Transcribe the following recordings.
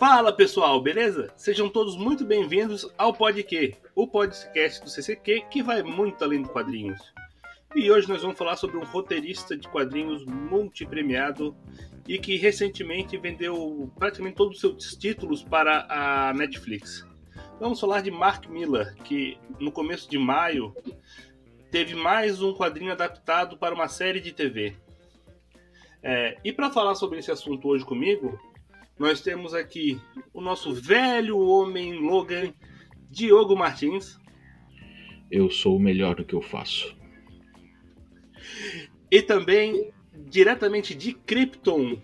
Fala pessoal, beleza? Sejam todos muito bem-vindos ao Podque, o podcast do CCQ que vai muito além de quadrinhos. E hoje nós vamos falar sobre um roteirista de quadrinhos multipremiado e que recentemente vendeu praticamente todos os seus títulos para a Netflix. Vamos falar de Mark Miller, que no começo de maio teve mais um quadrinho adaptado para uma série de TV. É, e para falar sobre esse assunto hoje comigo, nós temos aqui o nosso velho homem Logan, Diogo Martins. Eu sou o melhor do que eu faço. E também, diretamente de Krypton,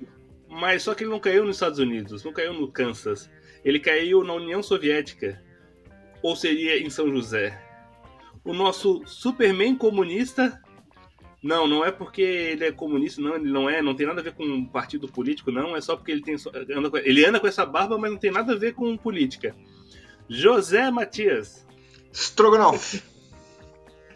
mas só que ele não caiu nos Estados Unidos, não caiu no Kansas. Ele caiu na União Soviética, ou seria em São José. O nosso Superman comunista, não, não é porque ele é comunista, não, ele não é, não tem nada a ver com partido político, não, é só porque ele tem anda com, ele anda com essa barba, mas não tem nada a ver com política. José Matias. Strogonoff.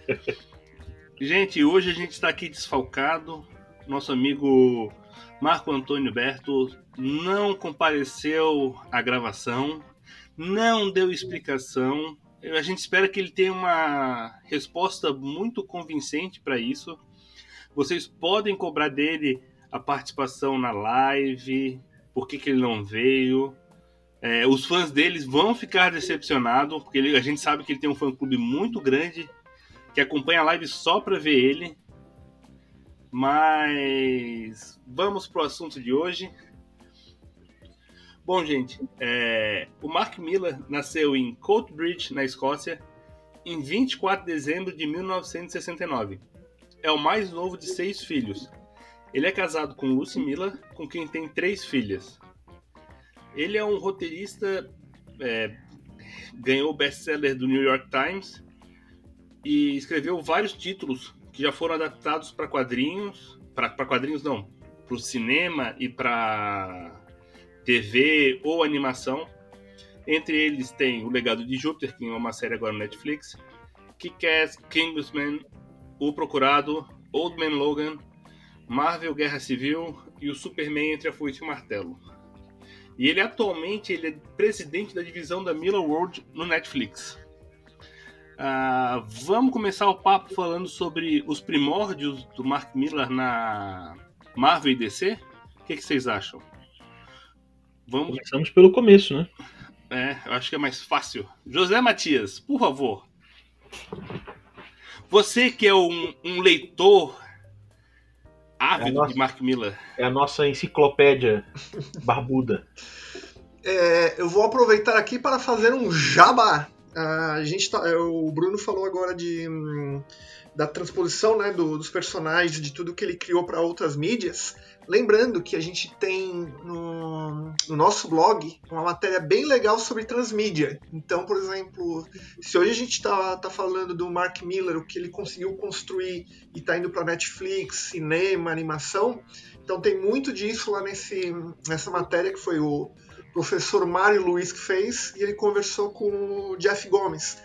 gente, hoje a gente está aqui desfalcado. Nosso amigo Marco Antônio Berto não compareceu à gravação, não deu explicação. A gente espera que ele tenha uma resposta muito convincente para isso. Vocês podem cobrar dele a participação na live, por que, que ele não veio. É, os fãs deles vão ficar decepcionados, porque ele, a gente sabe que ele tem um fã-clube muito grande que acompanha a live só para ver ele. Mas vamos pro assunto de hoje. Bom, gente, é, o Mark Miller nasceu em Coatbridge, na Escócia, em 24 de dezembro de 1969 é o mais novo de seis filhos. Ele é casado com Lucy Miller, com quem tem três filhas. Ele é um roteirista, é, ganhou o best-seller do New York Times e escreveu vários títulos que já foram adaptados para quadrinhos, para quadrinhos não, para o cinema e para TV ou animação. Entre eles tem O Legado de Júpiter, que é uma série agora no Netflix, Kick-Ass, Kingsman, o Procurado, Old Man Logan, Marvel Guerra Civil e o Superman entre a foice e o martelo. E ele atualmente ele é presidente da divisão da Miller World no Netflix. Uh, vamos começar o papo falando sobre os primórdios do Mark Miller na Marvel e DC? O que, que vocês acham? Vamos... Começamos pelo começo, né? É, eu acho que é mais fácil. José Matias, por favor. Você que é um, um leitor ávido é nossa, de Mark Miller. É a nossa enciclopédia barbuda. É, eu vou aproveitar aqui para fazer um jabá. a gente tá, é, o Bruno falou agora de hum, da transposição né, do, dos personagens, de tudo que ele criou para outras mídias. Lembrando que a gente tem no, no, nosso blog uma matéria bem legal sobre transmídia. Então, por exemplo, se hoje a gente está tá falando do Mark Miller, o que ele conseguiu construir e está indo para Netflix, cinema, animação, então tem muito disso lá nesse, nessa matéria que foi o professor Mário Luiz que fez e ele conversou com o Jeff Gomes.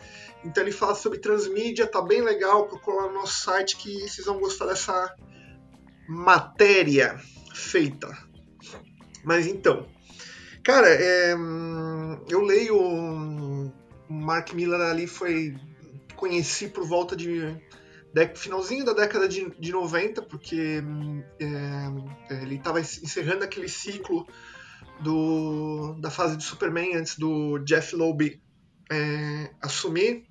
Então ele fala sobre transmídia, tá bem legal, procura lá no nosso site que vocês vão gostar dessa matéria feita. Mas então, cara, é, eu leio o Mark Miller ali foi conheci por volta de, finalzinho da década de, de 90, porque é, ele estava encerrando aquele ciclo do, da fase de Superman antes do Jeff Loeb é, assumir.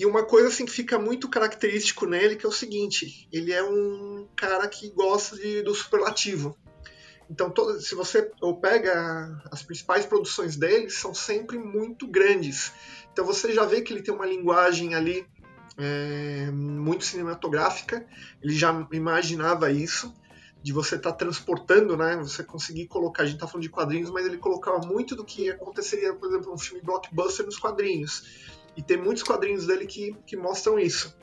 E uma coisa assim que fica muito característico nele que é o seguinte, ele é um cara que gosta de, do superlativo. Então, todo, se você ou pega as principais produções dele, são sempre muito grandes. Então você já vê que ele tem uma linguagem ali é, muito cinematográfica. Ele já imaginava isso de você estar tá transportando, né? Você conseguir colocar. A gente está falando de quadrinhos, mas ele colocava muito do que aconteceria, por exemplo, um filme blockbuster nos quadrinhos. E tem muitos quadrinhos dele que, que mostram isso.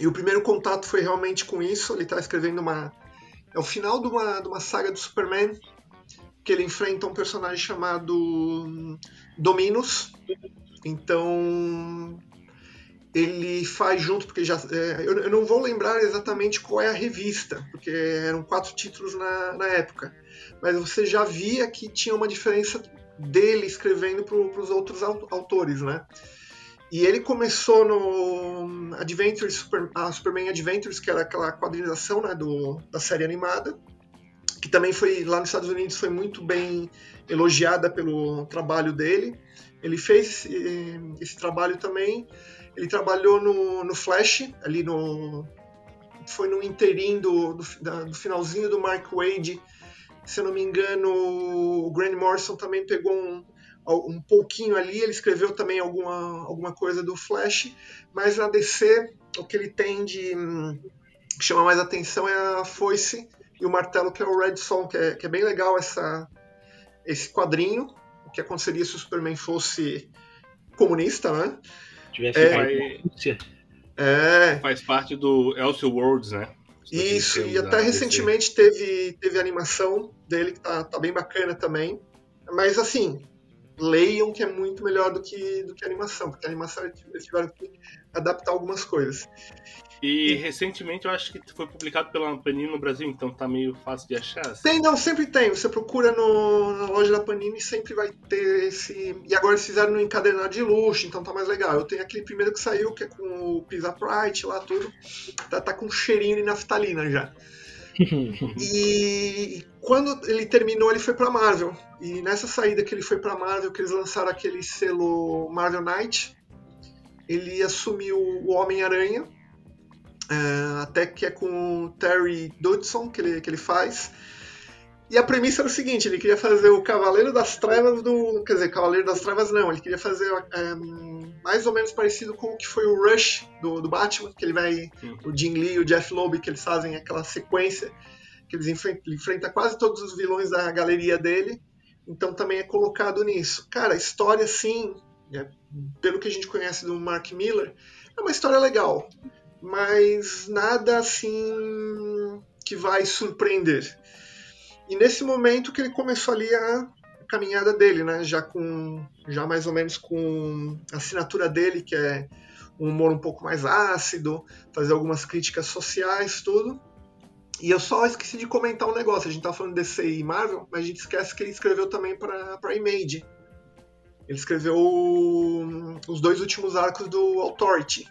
E o primeiro contato foi realmente com isso. Ele está escrevendo uma. É o final de uma, de uma saga do Superman, que ele enfrenta um personagem chamado Dominus. Então. Ele faz junto, porque já. É, eu, eu, não vou lembrar exatamente qual é a revista, porque eram quatro títulos na, na época. Mas você já via que tinha uma diferença dele escrevendo para os outros autores, né? E ele começou no Adventures, Super, a Superman Adventures, que era aquela quadrinização né, do, da série animada, que também foi lá nos Estados Unidos foi muito bem elogiada pelo trabalho dele. Ele fez esse, esse trabalho também. Ele trabalhou no, no Flash, ali no foi no interim do, do, do, finalzinho do Mark Wade. Se eu não me engano, o Grant Morrison também pegou um, um pouquinho ali, ele escreveu também alguma, alguma coisa do Flash, mas na DC o que ele tem de que chama mais atenção é a foice e o martelo, que é o Red Son, que é, que é bem legal essa, esse quadrinho, o que aconteceria se o Superman fosse comunista, né? Tivesse é, é, faz parte do Elseworlds, né? Isso, e até recentemente teve, teve animação dele que tá, tá bem bacana também. Mas assim, leiam que é muito melhor do que, do que a animação, porque a animação eles tiveram que adaptar algumas coisas. E, e recentemente eu acho que foi publicado pela Panini no Brasil, então tá meio fácil de achar. Assim. Tem, não, sempre tem. Você procura no, na loja da Panini sempre vai ter esse. E agora eles fizeram no encadernado de luxo, então tá mais legal. Eu tenho aquele primeiro que saiu, que é com o Pizza Pride lá, tudo. Tá, tá com um cheirinho de naftalina já. e quando ele terminou, ele foi para Marvel. E nessa saída que ele foi para Marvel, que eles lançaram aquele selo Marvel Knight, ele assumiu o Homem-Aranha, é, até que é com o Terry Dodson que ele, que ele faz. E a premissa era o seguinte: ele queria fazer o Cavaleiro das Trevas do. Quer dizer, Cavaleiro das Trevas não, ele queria fazer é, mais ou menos parecido com o que foi o Rush do, do Batman, que ele vai. O Jim Lee e o Jeff Loeb, que eles fazem aquela sequência, que eles enfrentam, enfrenta quase todos os vilões da galeria dele. Então também é colocado nisso. Cara, a história, sim, é, pelo que a gente conhece do Mark Miller, é uma história legal, mas nada assim que vai surpreender. E nesse momento que ele começou ali a caminhada dele, né? Já com, já mais ou menos com a assinatura dele, que é um humor um pouco mais ácido, fazer algumas críticas sociais, tudo. E eu só esqueci de comentar um negócio. A gente tá falando DC e Marvel, mas a gente esquece que ele escreveu também para para Image. Ele escreveu os dois últimos arcos do Authority.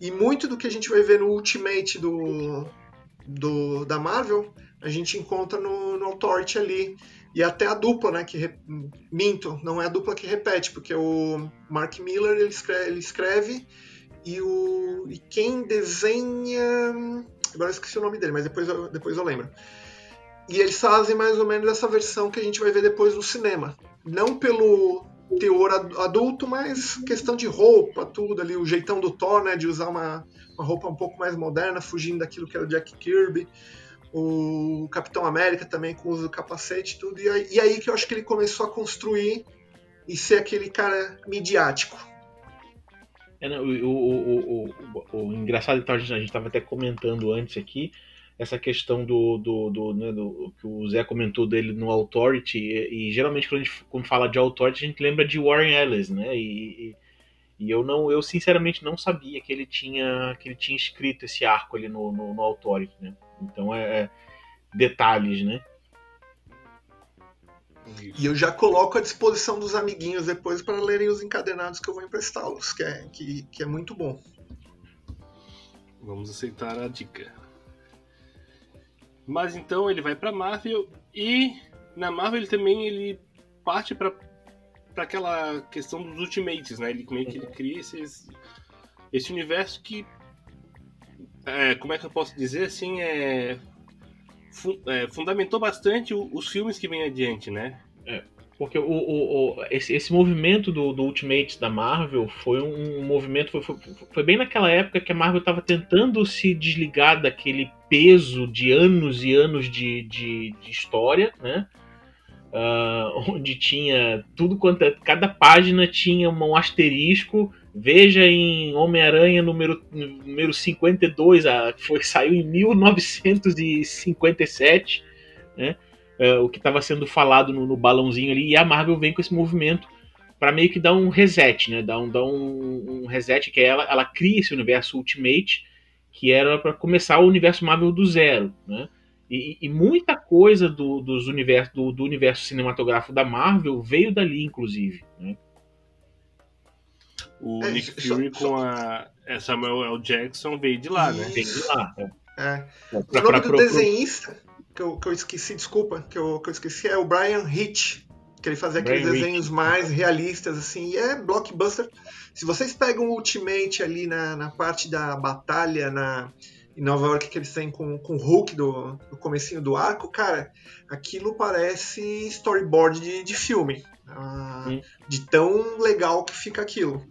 E muito do que a gente vai ver no Ultimate do, do da Marvel a gente encontra no, no Authority ali. E até a dupla, né? Que re... minto, não é a dupla que repete, porque o Mark Miller ele escreve, ele escreve e o e quem desenha, agora eu esqueci o nome dele, mas depois eu, depois eu lembro. E eles fazem mais ou menos essa versão que a gente vai ver depois no cinema. Não pelo teor adulto, mas questão de roupa, tudo ali, o jeitão do Thor, né, de usar uma, uma roupa um pouco mais moderna, fugindo daquilo que era o Jack Kirby o Capitão América também com o uso do capacete e tudo. E aí, e aí que eu acho que ele começou a construir e ser aquele cara midiático. É, o, o, o, o, engraçado, então, a gente estava até comentando antes aqui, essa questão do, do, do, né, do, que o Zé comentou dele no Authority, e, e, geralmente quando a gente quando fala de Authority, a gente lembra de Warren Ellis, né? E, e, e, eu não, eu sinceramente não sabia que ele tinha, que ele tinha escrito esse arco ali no, no, no Authority, né? Então é, é detalhes, né? E eu já coloco à disposição dos amiguinhos depois para lerem os encadenados que eu vou emprestá-los, que é, que, que é muito bom. Vamos aceitar a dica. Mas então ele vai para Marvel e na Marvel ele também ele parte para para aquela questão dos Ultimates, né? Ele meio que ele cria esse, esse universo que é, como é que eu posso dizer assim, é, fu é fundamentou bastante o, os filmes que vêm adiante, né? É, porque o, o, o esse, esse, movimento do, do Ultimate da Marvel foi um, um movimento, foi, foi, foi, bem naquela época que a Marvel estava tentando se desligar daquele peso de anos e anos de, de, de história, né? Uh, onde tinha tudo quanto é, cada página tinha um asterisco Veja em Homem-Aranha número, número 52, a, foi, saiu em 1957, né? É, o que estava sendo falado no, no, balãozinho ali, e a Marvel vem com esse movimento para meio que dar um reset, né? Dar um, dar um, um reset, que é ela, ela cria esse universo Ultimate, que era para começar o universo Marvel do zero, né? E, e muita coisa do, dos universo, do, do, universo cinematográfico da Marvel veio dali, inclusive. Né? O é, Nick Fury só, com a Samuel L. Jackson veio de lá, né? Veio de lá. É. é. Pra, o nome pra, do pra, desenhista, que eu, que eu esqueci, desculpa, que eu, que eu esqueci, é o Brian Hitch. Que ele fazia aqueles Brian desenhos Hitch. mais realistas, assim, e é blockbuster. Se vocês pegam o Ultimate ali na, na parte da batalha, na, em Nova York que eles têm com, com o Hulk do, do comecinho do arco, cara, aquilo parece storyboard de, de filme. Ah, de tão legal que fica aquilo.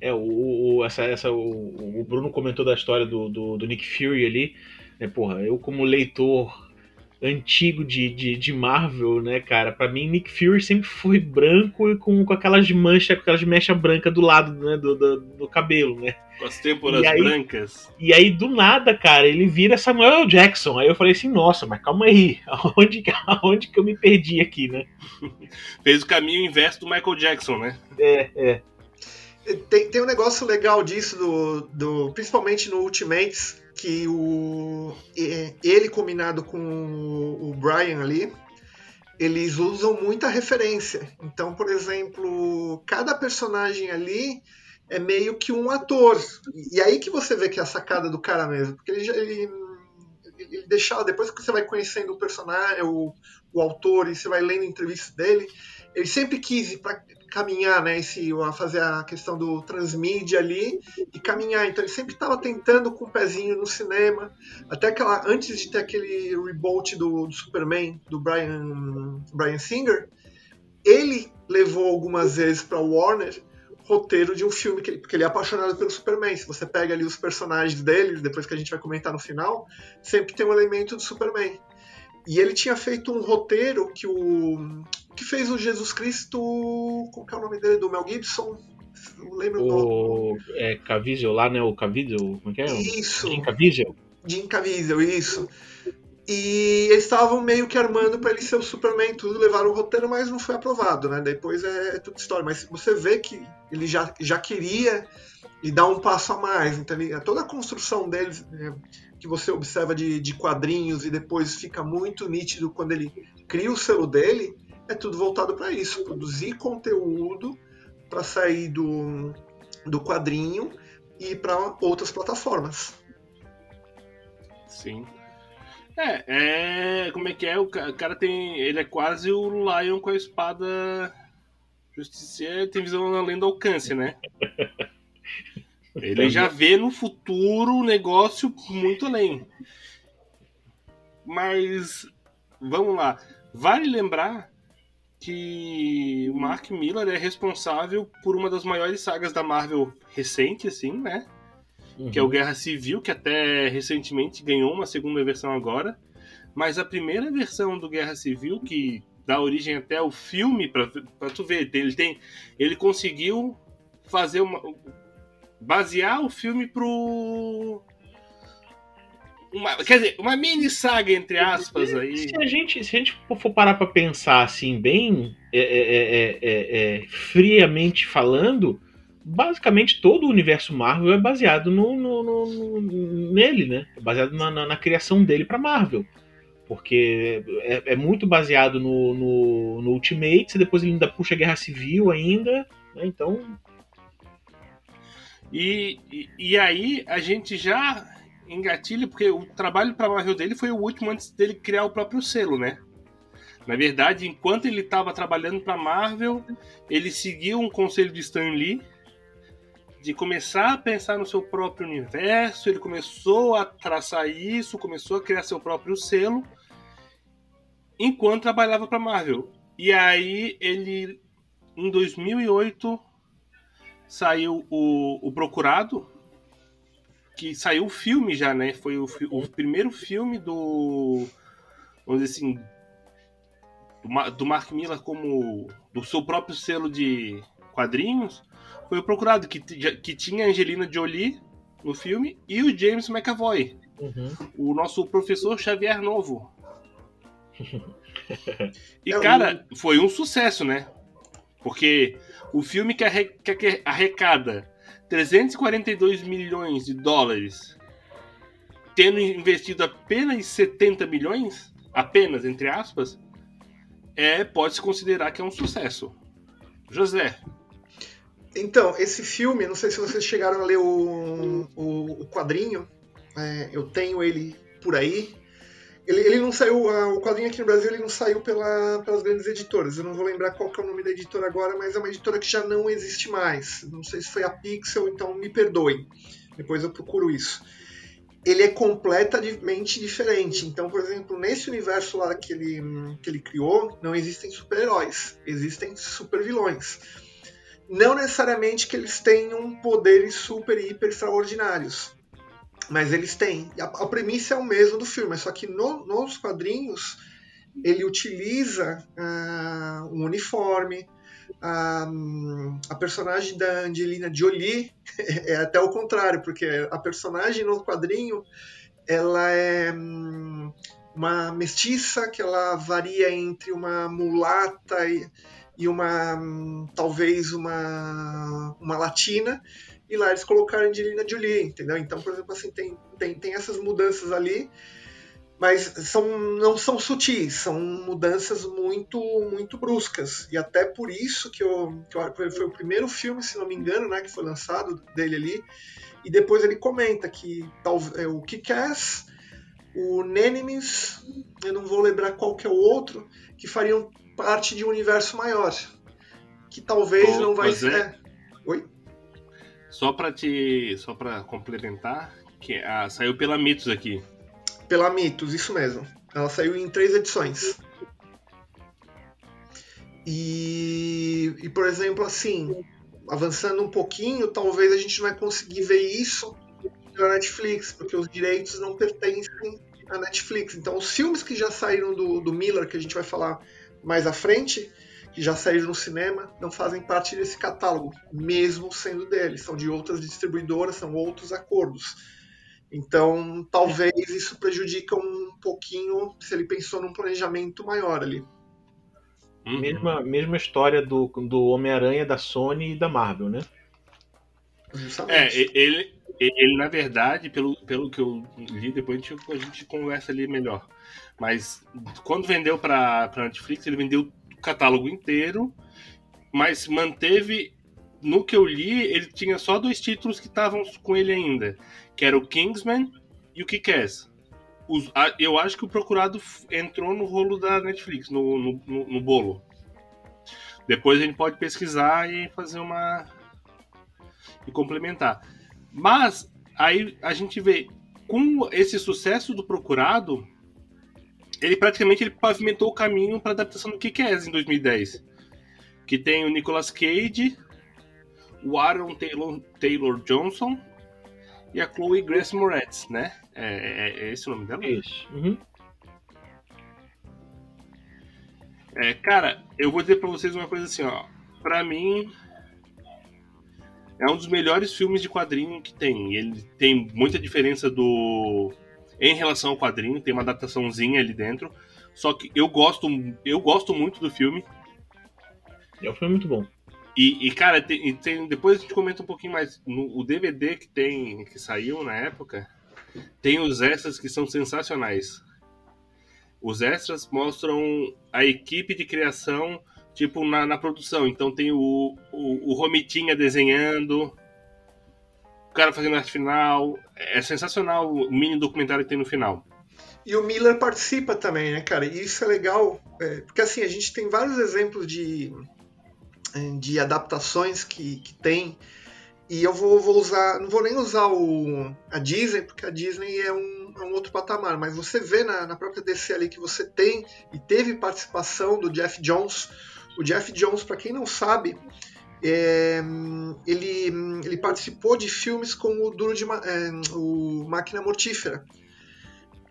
É, o, o, essa, essa, o, o Bruno comentou da história do, do, do Nick Fury ali. Né, porra, eu como leitor antigo de, de, de, Marvel, né, cara? Para mim, Nick Fury sempre foi branco e com, com aquelas manchas, com aquelas mechas brancas do lado né, do, do, do cabelo, né? Com as têmporas aí, brancas. E aí, do nada, cara, ele vira Samuel Jackson. Aí eu falei assim, nossa, mas calma aí, aonde, aonde que eu me perdi aqui, né? Fez o caminho inverso do Michael Jackson, né? É, é. Tem, tem um negócio legal disso, do, do, principalmente no Ultimates, que o, ele combinado com o Brian ali, eles usam muita referência. Então, por exemplo, cada personagem ali é meio que um ator. E aí que você vê que é a sacada do cara mesmo. Porque ele, ele, ele deixava, depois que você vai conhecendo o personagem, o, o autor, e você vai lendo entrevistas dele, ele sempre quis para caminhar, né? Esse, fazer a questão do transmídia ali e caminhar. Então ele sempre estava tentando com o um pezinho no cinema. Até aquela. Antes de ter aquele reboot do, do Superman, do Brian, Brian Singer, ele levou algumas vezes para Warner roteiro de um filme, que ele, porque ele é apaixonado pelo Superman. Se você pega ali os personagens dele, depois que a gente vai comentar no final, sempre tem um elemento do Superman. E ele tinha feito um roteiro que o que fez o Jesus Cristo, qual que é o nome dele do Mel Gibson? Não lembro o nome. É Caviezel lá, né? O Caviezel, como é que é? Isso. Jim Caviezel. Jim Caviezel, isso. E eles estavam meio que armando para ele ser o Superman, tudo, levaram o roteiro, mas não foi aprovado, né? Depois é, é tudo história. Mas você vê que ele já, já queria e dar um passo a mais. Então, ele, toda a construção deles, é, que você observa de, de quadrinhos e depois fica muito nítido quando ele cria o selo dele, é tudo voltado para isso, produzir conteúdo para sair do, do quadrinho e para outras plataformas. Sim. É, é, como é que é? O cara tem, ele é quase o Lion com a espada Justiceira, tem visão além do alcance, né? Ele já vê no futuro o negócio muito além. Mas vamos lá. Vale lembrar que o Mark Miller é responsável por uma das maiores sagas da Marvel recente, assim, né? Uhum. Que é o Guerra Civil, que até recentemente ganhou uma segunda versão agora. Mas a primeira versão do Guerra Civil, que dá origem até ao filme, pra, pra tu ver, ele tem. Ele conseguiu fazer uma, basear o filme pro. Uma, quer dizer, uma mini saga, entre aspas, aí. Se a gente, se a gente for parar pra pensar assim, bem é é, é, é, é, friamente falando, basicamente todo o universo Marvel é baseado no, no, no nele, né? É baseado na, na, na, criação dele pra Marvel. Porque é, muito baseado no, no, no Ultimates, depois ele ainda puxa a Guerra Civil ainda, né? Então e, e, aí a gente já engatilha, porque o trabalho para Marvel dele foi o último antes dele criar o próprio selo, né? Na verdade, enquanto ele estava trabalhando para Marvel, ele seguiu um conselho de Stan Lee de começar a pensar no seu próprio universo, ele começou a traçar isso, começou a criar seu próprio selo enquanto trabalhava para Marvel. E aí ele em 2008 saiu o, o Procurado, que saiu o filme já, né? Foi o, o primeiro filme do. Vamos dizer assim. Do, do Mark Miller como. do seu próprio selo de quadrinhos. Foi o Procurado, que, que tinha Angelina Jolie no filme e o James McAvoy. Uhum. O nosso professor Xavier Novo. E, cara, foi um sucesso, né? Porque o filme que, arrecada 342 milhões de dólares tendo investido apenas 70 milhões, apenas entre aspas, é pode se considerar que é um sucesso. José. Então, esse filme, não sei se vocês chegaram a ler o, o, o quadrinho, é, eu tenho ele por aí. Ele, ele não saiu, o quadrinho aqui no Brasil ele não saiu pela, pelas grandes editoras. Eu não vou lembrar qual que é o nome da editora agora, mas é uma editora que já não existe mais. Não sei se foi a Pixel, então me perdoem. Depois eu procuro isso. Ele é completamente diferente. Então, por exemplo, nesse universo lá que ele, que ele criou, não existem super-heróis, existem super-vilões. Não necessariamente que eles tenham poderes super e hiper extraordinários mas eles têm. A, a premissa é o mesmo do filme, só que no, nos quadrinhos ele utiliza uh, um uniforme. Uh, a personagem da Angelina Jolie é até o contrário, porque a personagem no quadrinho ela é um, uma mestiça que ela varia entre uma mulata e, e uma um, talvez uma, uma latina e lá eles colocaram Angelina Jolie, entendeu? Então, por exemplo, assim, tem, tem, tem essas mudanças ali, mas são, não são sutis, são mudanças muito muito bruscas. E até por isso que, eu, que foi o primeiro filme, se não me engano, né, que foi lançado dele ali. E depois ele comenta que tal, é, o Kick-Ass, o Nenemies, eu não vou lembrar qual que é o outro, que fariam parte de um universo maior. Que talvez não vai ser. É. Oi? Só para te, só para complementar, que a, saiu pela Mitos aqui. Pela Mitos, isso mesmo. Ela saiu em três edições. E, e por exemplo, assim, avançando um pouquinho, talvez a gente vai conseguir ver isso na Netflix, porque os direitos não pertencem à Netflix. Então, os filmes que já saíram do, do Miller, que a gente vai falar mais à frente, que já saíram no cinema não fazem parte desse catálogo, mesmo sendo deles. São de outras distribuidoras, são outros acordos. Então, talvez isso prejudique um pouquinho se ele pensou num planejamento maior ali. Uhum. Mesma, mesma história do, do Homem-Aranha da Sony e da Marvel, né? Justamente. É, ele, ele, na verdade, pelo, pelo que eu li, depois a gente, a gente conversa ali melhor. Mas quando vendeu para Netflix, ele vendeu catálogo inteiro, mas manteve. No que eu li, ele tinha só dois títulos que estavam com ele ainda, que era o Kingsman e o Kick-Ass. Eu acho que o Procurado entrou no rolo da Netflix, no, no, no, no bolo. Depois a gente pode pesquisar e fazer uma. e complementar. Mas aí a gente vê, com esse sucesso do Procurado, ele praticamente ele pavimentou o caminho para a adaptação do Kick-Ass em 2010. Que tem o Nicolas Cage, o Aaron Taylor, Taylor Johnson e a Chloe Grace Moretz, né? É, é, é, esse o nome dela? Isso. Uhum. É, cara, eu vou dizer para vocês uma coisa assim, ó. Pra mim, é um dos melhores filmes de quadrinho que tem. Ele tem muita diferença do em relação ao quadrinho, tem uma adaptaçãozinha ali dentro. Só que eu gosto, eu gosto muito do filme. É um filme muito bom. E, e cara, tem, tem, depois a gente comenta um pouquinho mais. No, o DVD que tem, que saiu na época, tem os extras que são sensacionais. Os extras mostram a equipe de criação, tipo, na, na produção. Então tem o, o, o Romitinha desenhando, cara fazendo arte final. É sensacional o mini documentário que tem no final. E o Miller participa também, né, cara? E isso é legal, é, porque assim, a gente tem vários exemplos de, é, de adaptações que, que tem. E eu vou, vou usar, não vou nem usar o, a Disney, porque a Disney é um, é um outro patamar, mas você vê na, na própria DC ali que você tem e teve participação do Jeff Jones. O Jeff Jones, para quem não sabe, é, ele, ele participou de filmes como o Duro de é, o Máquina Mortífera.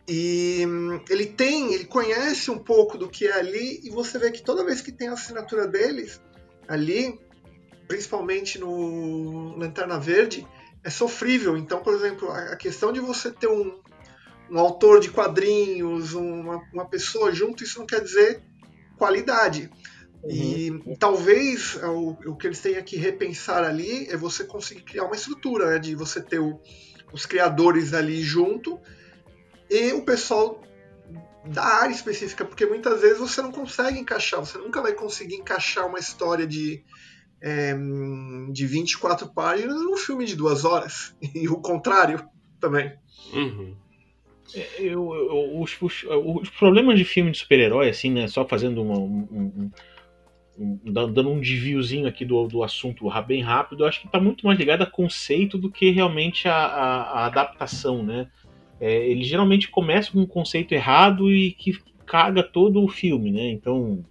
E ele tem, ele conhece um pouco do que é ali, e você vê que toda vez que tem a assinatura deles ali, principalmente no Lanterna Verde, é sofrível. Então, por exemplo, a questão de você ter um, um autor de quadrinhos, uma, uma pessoa junto, isso não quer dizer qualidade. Uhum. E talvez é o, o, que eles tenham que repensar ali é você conseguir criar uma estrutura, né, de você ter o, os criadores ali junto e o pessoal da área específica, porque muitas vezes você não consegue encaixar, você nunca vai conseguir encaixar uma história de, é, de 24 páginas num filme de duas horas, e o contrário também. Uhum. É, eu, eu, os, os, os, problemas de filme de super-herói, assim, né? Só fazendo uma, um, um, um, dando um desviozinho aqui do, do assunto bem rápido, eu acho que está muito mais ligado a conceito do que realmente a, a, a adaptação, né? É, ele geralmente começa com um conceito errado e que caga todo o filme, né? Então,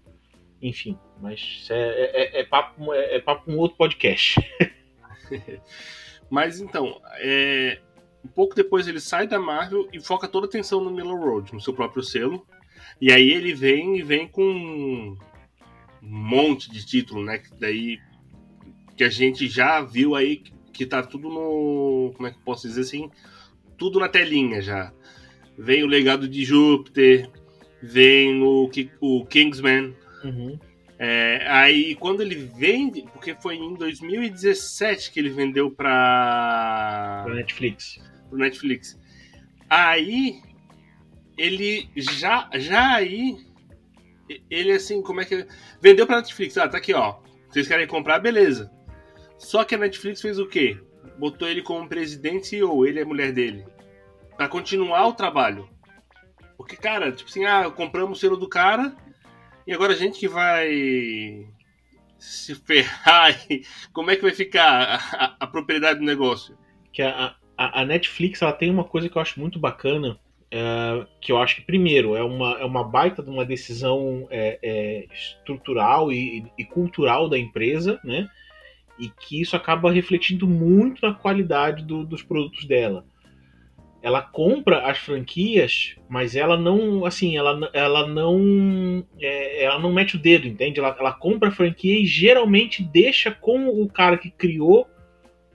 enfim, mas é, é, é papo, é, é papo com outro podcast. mas então, é, um pouco depois ele sai da Marvel e foca toda a atenção no Miller Road, no seu próprio selo. E aí ele vem e vem com um monte de título, né? Que daí que a gente já viu aí que tá tudo no. Como é que eu posso dizer assim? Tudo na telinha já. Vem o legado de Júpiter, vem o, o Kingsman. Uhum. É, aí quando ele vende, porque foi em 2017 que ele vendeu para Netflix pro Netflix. Aí ele já já aí ele assim, como é que vendeu para Netflix? Ah, tá aqui, ó. Vocês querem comprar, beleza. Só que a Netflix fez o quê? Botou ele como presidente ou ele é mulher dele. Para continuar o trabalho. Porque, cara, tipo assim, ah, compramos o selo do cara e agora a gente que vai se ferrar. Como é que vai ficar a, a, a propriedade do negócio? Que a, a, a, Netflix ela tem uma coisa que eu acho muito bacana, é, que eu acho que, primeiro, é uma, é uma baita de uma decisão é, é, estrutural e, e, cultural da empresa, né? E que isso acaba refletindo muito na qualidade do, dos produtos dela. Ela compra as franquias, mas ela não, assim, ela, ela não, é, ela não mete o dedo, entende? Ela, ela compra a franquia e geralmente deixa com o cara que criou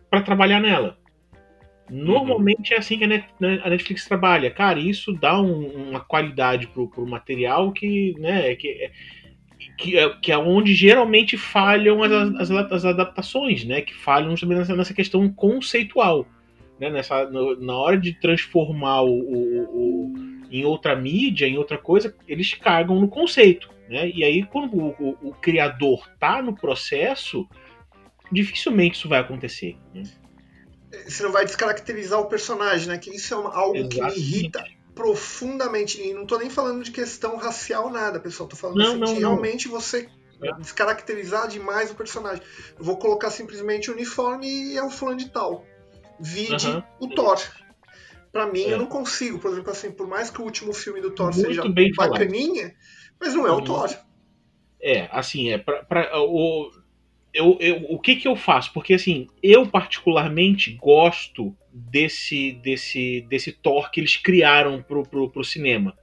para trabalhar nela. Normalmente é assim que né, a Netflix trabalha. Cara, isso dá um, uma qualidade pro, pro material que, né, que, é, que, é, que é onde geralmente falham as, as, as adaptações, né? Que falham também nessa, nessa questão conceitual. Né, nessa, no, na hora de transformar o, o, o, em outra mídia, em outra coisa, eles cagam no conceito. Né? E aí, quando o, o, o criador tá no processo, dificilmente isso vai acontecer. Né? Você não vai descaracterizar o personagem, né? Que isso é uma, algo Exatamente. que me irrita profundamente. E não tô nem falando de questão racial, nada, pessoal. Tô falando não, assim, não, de não. realmente você é. descaracterizar demais o personagem. Eu vou colocar simplesmente o uniforme e é o fulano de tal. Vide o Thor. Pra mim, é. eu não consigo, por exemplo, assim, por mais que o último filme do Thor Muito seja bacaninha, falado. mas não é o Thor. É, assim, é pra, pra, o, eu, eu, o que que eu faço? Porque assim, eu particularmente gosto desse desse desse Thor que eles criaram pro, pro, pro cinema.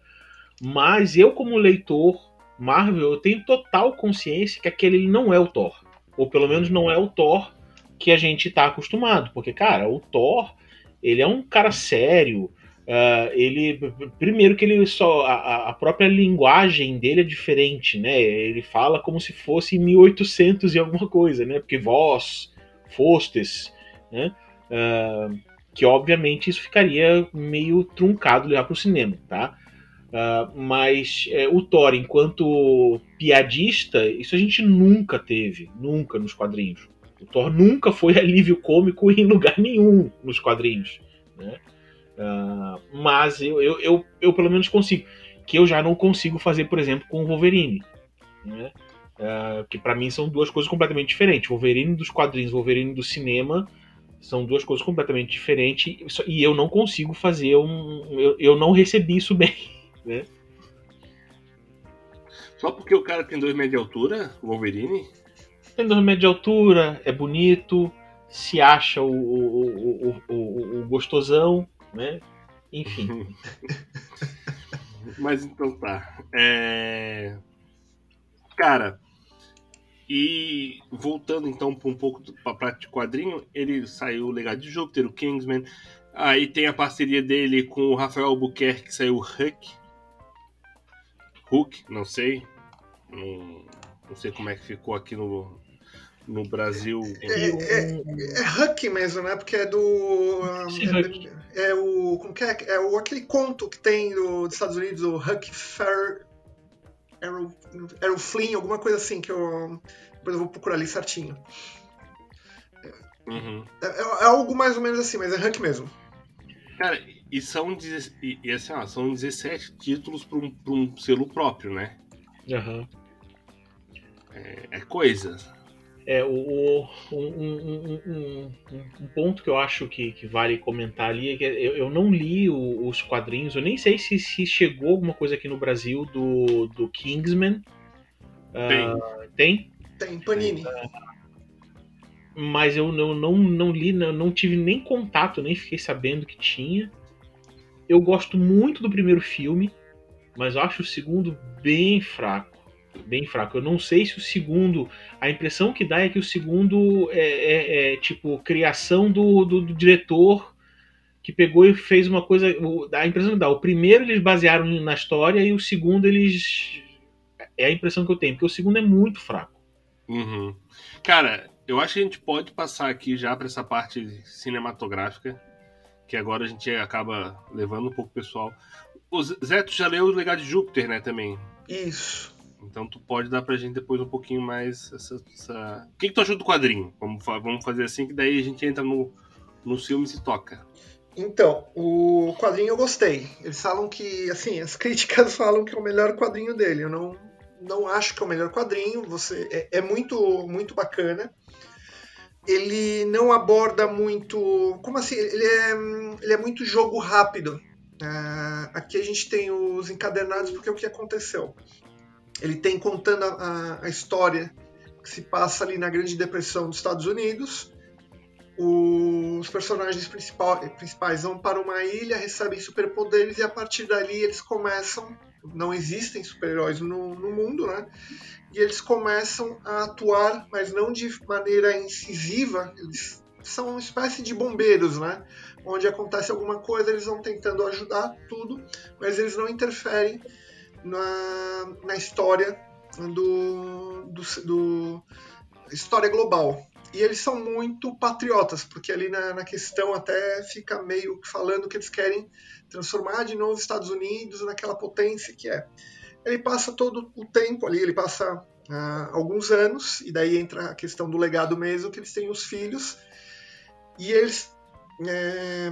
Mas eu, como leitor Marvel, eu tenho total consciência que aquele não é o Thor. Ou pelo menos não é o Thor que a gente tá acostumado. Porque, cara, o Thor, ele é um cara sério, Uh, ele primeiro que ele só a, a, própria linguagem dele é diferente, né? Ele fala como se fosse 1800 e alguma coisa, né? Porque vós, fostes, né? Uh, que obviamente isso ficaria meio truncado levar para o cinema, tá? Uh, mas é, o Thor, enquanto piadista, isso a gente nunca teve, nunca nos quadrinhos. O Thor nunca foi alívio cômico em lugar nenhum nos quadrinhos, né? Uh, mas eu, eu, eu, eu, pelo menos consigo. Que eu já não consigo fazer, por exemplo, com o Wolverine. Né? Uh, que para mim são duas coisas completamente diferentes. Wolverine dos quadrinhos, Wolverine do cinema são duas coisas completamente diferentes. E eu não consigo fazer um. Eu, eu não recebi isso bem. Né? Só porque o cara tem dois metros de altura, o Wolverine? Tem dois metros de altura, é bonito, se acha o, o, o, o, o gostosão né? Enfim. Mas então tá. É... Cara, e voltando então um pouco para de quadrinho, ele saiu o Legado de Júpiter, o Kingsman. Aí tem a parceria dele com o Rafael Albuquerque, que saiu o Huck. Hook, não sei. Não, não sei como é que ficou aqui no, no Brasil. É, é, é Huck mesmo, né? Porque é do. É, é, o. Como que é? É o, aquele conto que tem do, dos Estados Unidos, o Huck Fair. Errol, Errol Flynn, alguma coisa assim, que eu. Depois eu vou procurar ali certinho. Uhum. É, é, é, algo mais ou menos assim, mas é Huck mesmo. Cara, e são, e, e assim, ó, são 17 títulos para um, um selo próprio, né? Uhum. É, é coisa. É, o, o um, um, um, um, ponto que eu acho que, que vale comentar ali é que eu, eu não li o, os quadrinhos, eu nem sei se, se chegou alguma coisa aqui no Brasil do, do Kingsman. Tem. Uh, tem? Tem, Panini. Uh, mas eu não, não, não li, não, não tive nem contato, nem fiquei sabendo que tinha. Eu gosto muito do primeiro filme, mas eu acho o segundo bem fraco bem fraco. Eu não sei se o segundo. A impressão que dá é que o segundo é, é, é tipo criação do, do, do, diretor que pegou e fez uma coisa. A impressão que dá. O primeiro eles basearam na história e o segundo eles. É a impressão que eu tenho, porque o segundo é muito fraco. Uhum. Cara, eu acho que a gente pode passar aqui já para essa parte cinematográfica, que agora a gente acaba levando um pouco o pessoal. O Zé, tu já leu o Legado de Júpiter, né, também? Isso. Então tu pode dar pra gente depois um pouquinho mais essa. essa... O que, que tu achou do quadrinho? Vamos, vamos fazer assim que daí a gente entra no, no filme e se toca. Então, o quadrinho eu gostei. Eles falam que, assim, as críticas falam que é o melhor quadrinho dele. Eu não, não acho que é o melhor quadrinho. Você é, é muito, muito bacana. Ele não aborda muito, como assim? Ele é, ele é muito jogo rápido. Uh, aqui a gente tem os encadernados porque é o que aconteceu ele tem contando a, a, história que se passa ali na Grande Depressão dos Estados Unidos. Os personagens principais vão para uma ilha, recebem superpoderes e a partir dali eles começam. Não existem super-heróis no, no mundo, né? E eles começam a atuar, mas não de maneira incisiva. Eles são uma espécie de bombeiros, né? Onde acontece alguma coisa, eles vão tentando ajudar tudo, mas eles não interferem na, na história do, do, do, história global. E eles são muito patriotas, porque ali na, na questão até fica meio falando que eles querem transformar de novo os Estados Unidos naquela potência que é. Ele passa todo o tempo ali, ele passa ah, alguns anos, e daí entra a questão do legado mesmo, que eles têm os filhos, e eles é,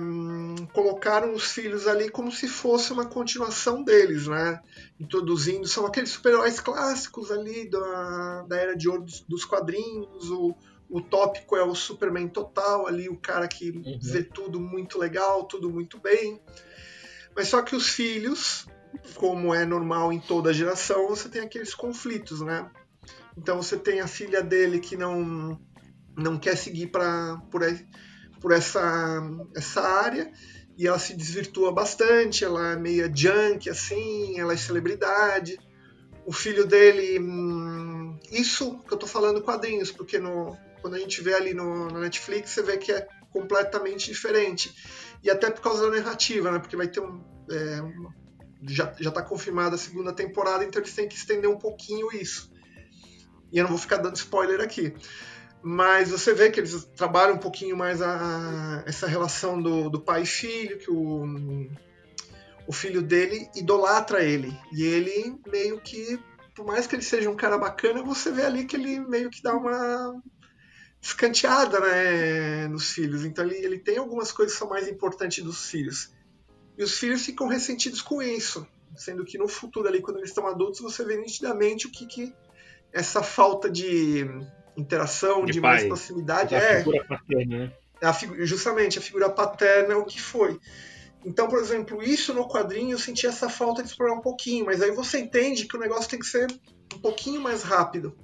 colocaram os filhos ali como se fosse uma continuação deles, né? Introduzindo, são aqueles super-heróis clássicos ali da, da era de ouro dos, dos quadrinhos, o, o tópico é o Superman total, ali o cara que uhum. vê tudo muito legal, tudo muito bem. Mas só que os filhos, como é normal em toda geração, você tem aqueles conflitos, né? Então você tem a filha dele que não não quer seguir para por aí por essa, essa área e ela se desvirtua bastante, ela é meio junk, assim, ela é celebridade. O filho dele. Hum, isso que eu tô falando quadrinhos, porque no, quando a gente vê ali no, no, Netflix, você vê que é completamente diferente. E até por causa da narrativa, né? Porque vai ter um. É, já, já tá confirmada a segunda temporada, então eles têm que estender um pouquinho isso. E eu não vou ficar dando spoiler aqui mas você vê que eles trabalham um pouquinho mais a, essa relação do, do pai e filho, que o, o filho dele idolatra ele. E ele meio que, por mais que ele seja um cara bacana, você vê ali que ele meio que dá uma escanteada né, nos filhos. Então ele, ele tem algumas coisas que são mais importantes dos filhos. E os filhos ficam ressentidos com isso. Sendo que no futuro ali, quando eles estão adultos, você vê nitidamente o que, que essa falta de interação, de, de mais proximidade. A é, figura paterna, né? A, justamente, a figura paterna é o que foi. Então, por exemplo, isso no quadrinho eu senti essa falta de explorar um pouquinho, mas aí você entende que o negócio tem que ser um pouquinho mais rápido.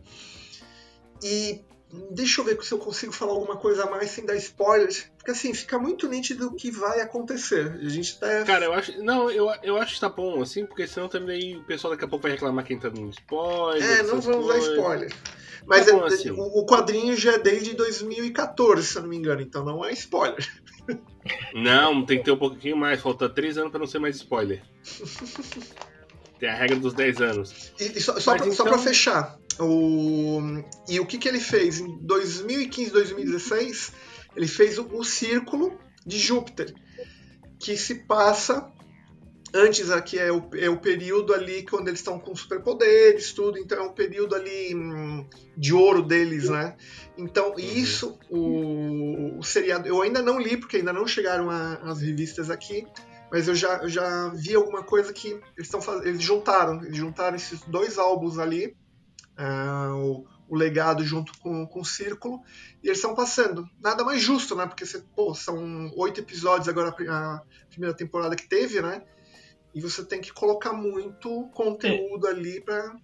E deixa eu ver se eu consigo falar alguma coisa a mais sem dar spoilers, porque assim, fica muito nítido o que vai acontecer. A gente tá. Cara, eu acho. Não, eu, eu acho que tá bom, assim, porque senão também o pessoal daqui a pouco vai reclamar quem tá dando spoiler. É, não vamos dar spoiler. Mas tá bom, é, assim. o, quadrinho já é desde 2014, se eu não me engano, então não é spoiler. Não, tem que ter um pouquinho mais, falta 3 anos pra não ser mais spoiler. Tem a regra dos 10 anos. E, e só, só, pra, então... só pra fechar, o, e o que, que ele fez? Em 2015, 2016, ele fez o, o Círculo de Júpiter, que se passa antes aqui é o, é o período ali quando eles estão com superpoderes, tudo, então é um período ali hum, de ouro deles, né? Então, uhum. isso, o, o, seriado, eu ainda não li, porque ainda não chegaram a, as revistas aqui, mas eu já, eu já vi alguma coisa que eles estão fazendo, eles juntaram, eles juntaram esses dois álbuns ali, uh, o, o, legado junto com, com o Círculo, e eles estão passando. Nada mais justo, né? Porque você, pô, são oito episódios agora a primeira temporada que teve, né? E você tem que colocar muito conteúdo é. ali para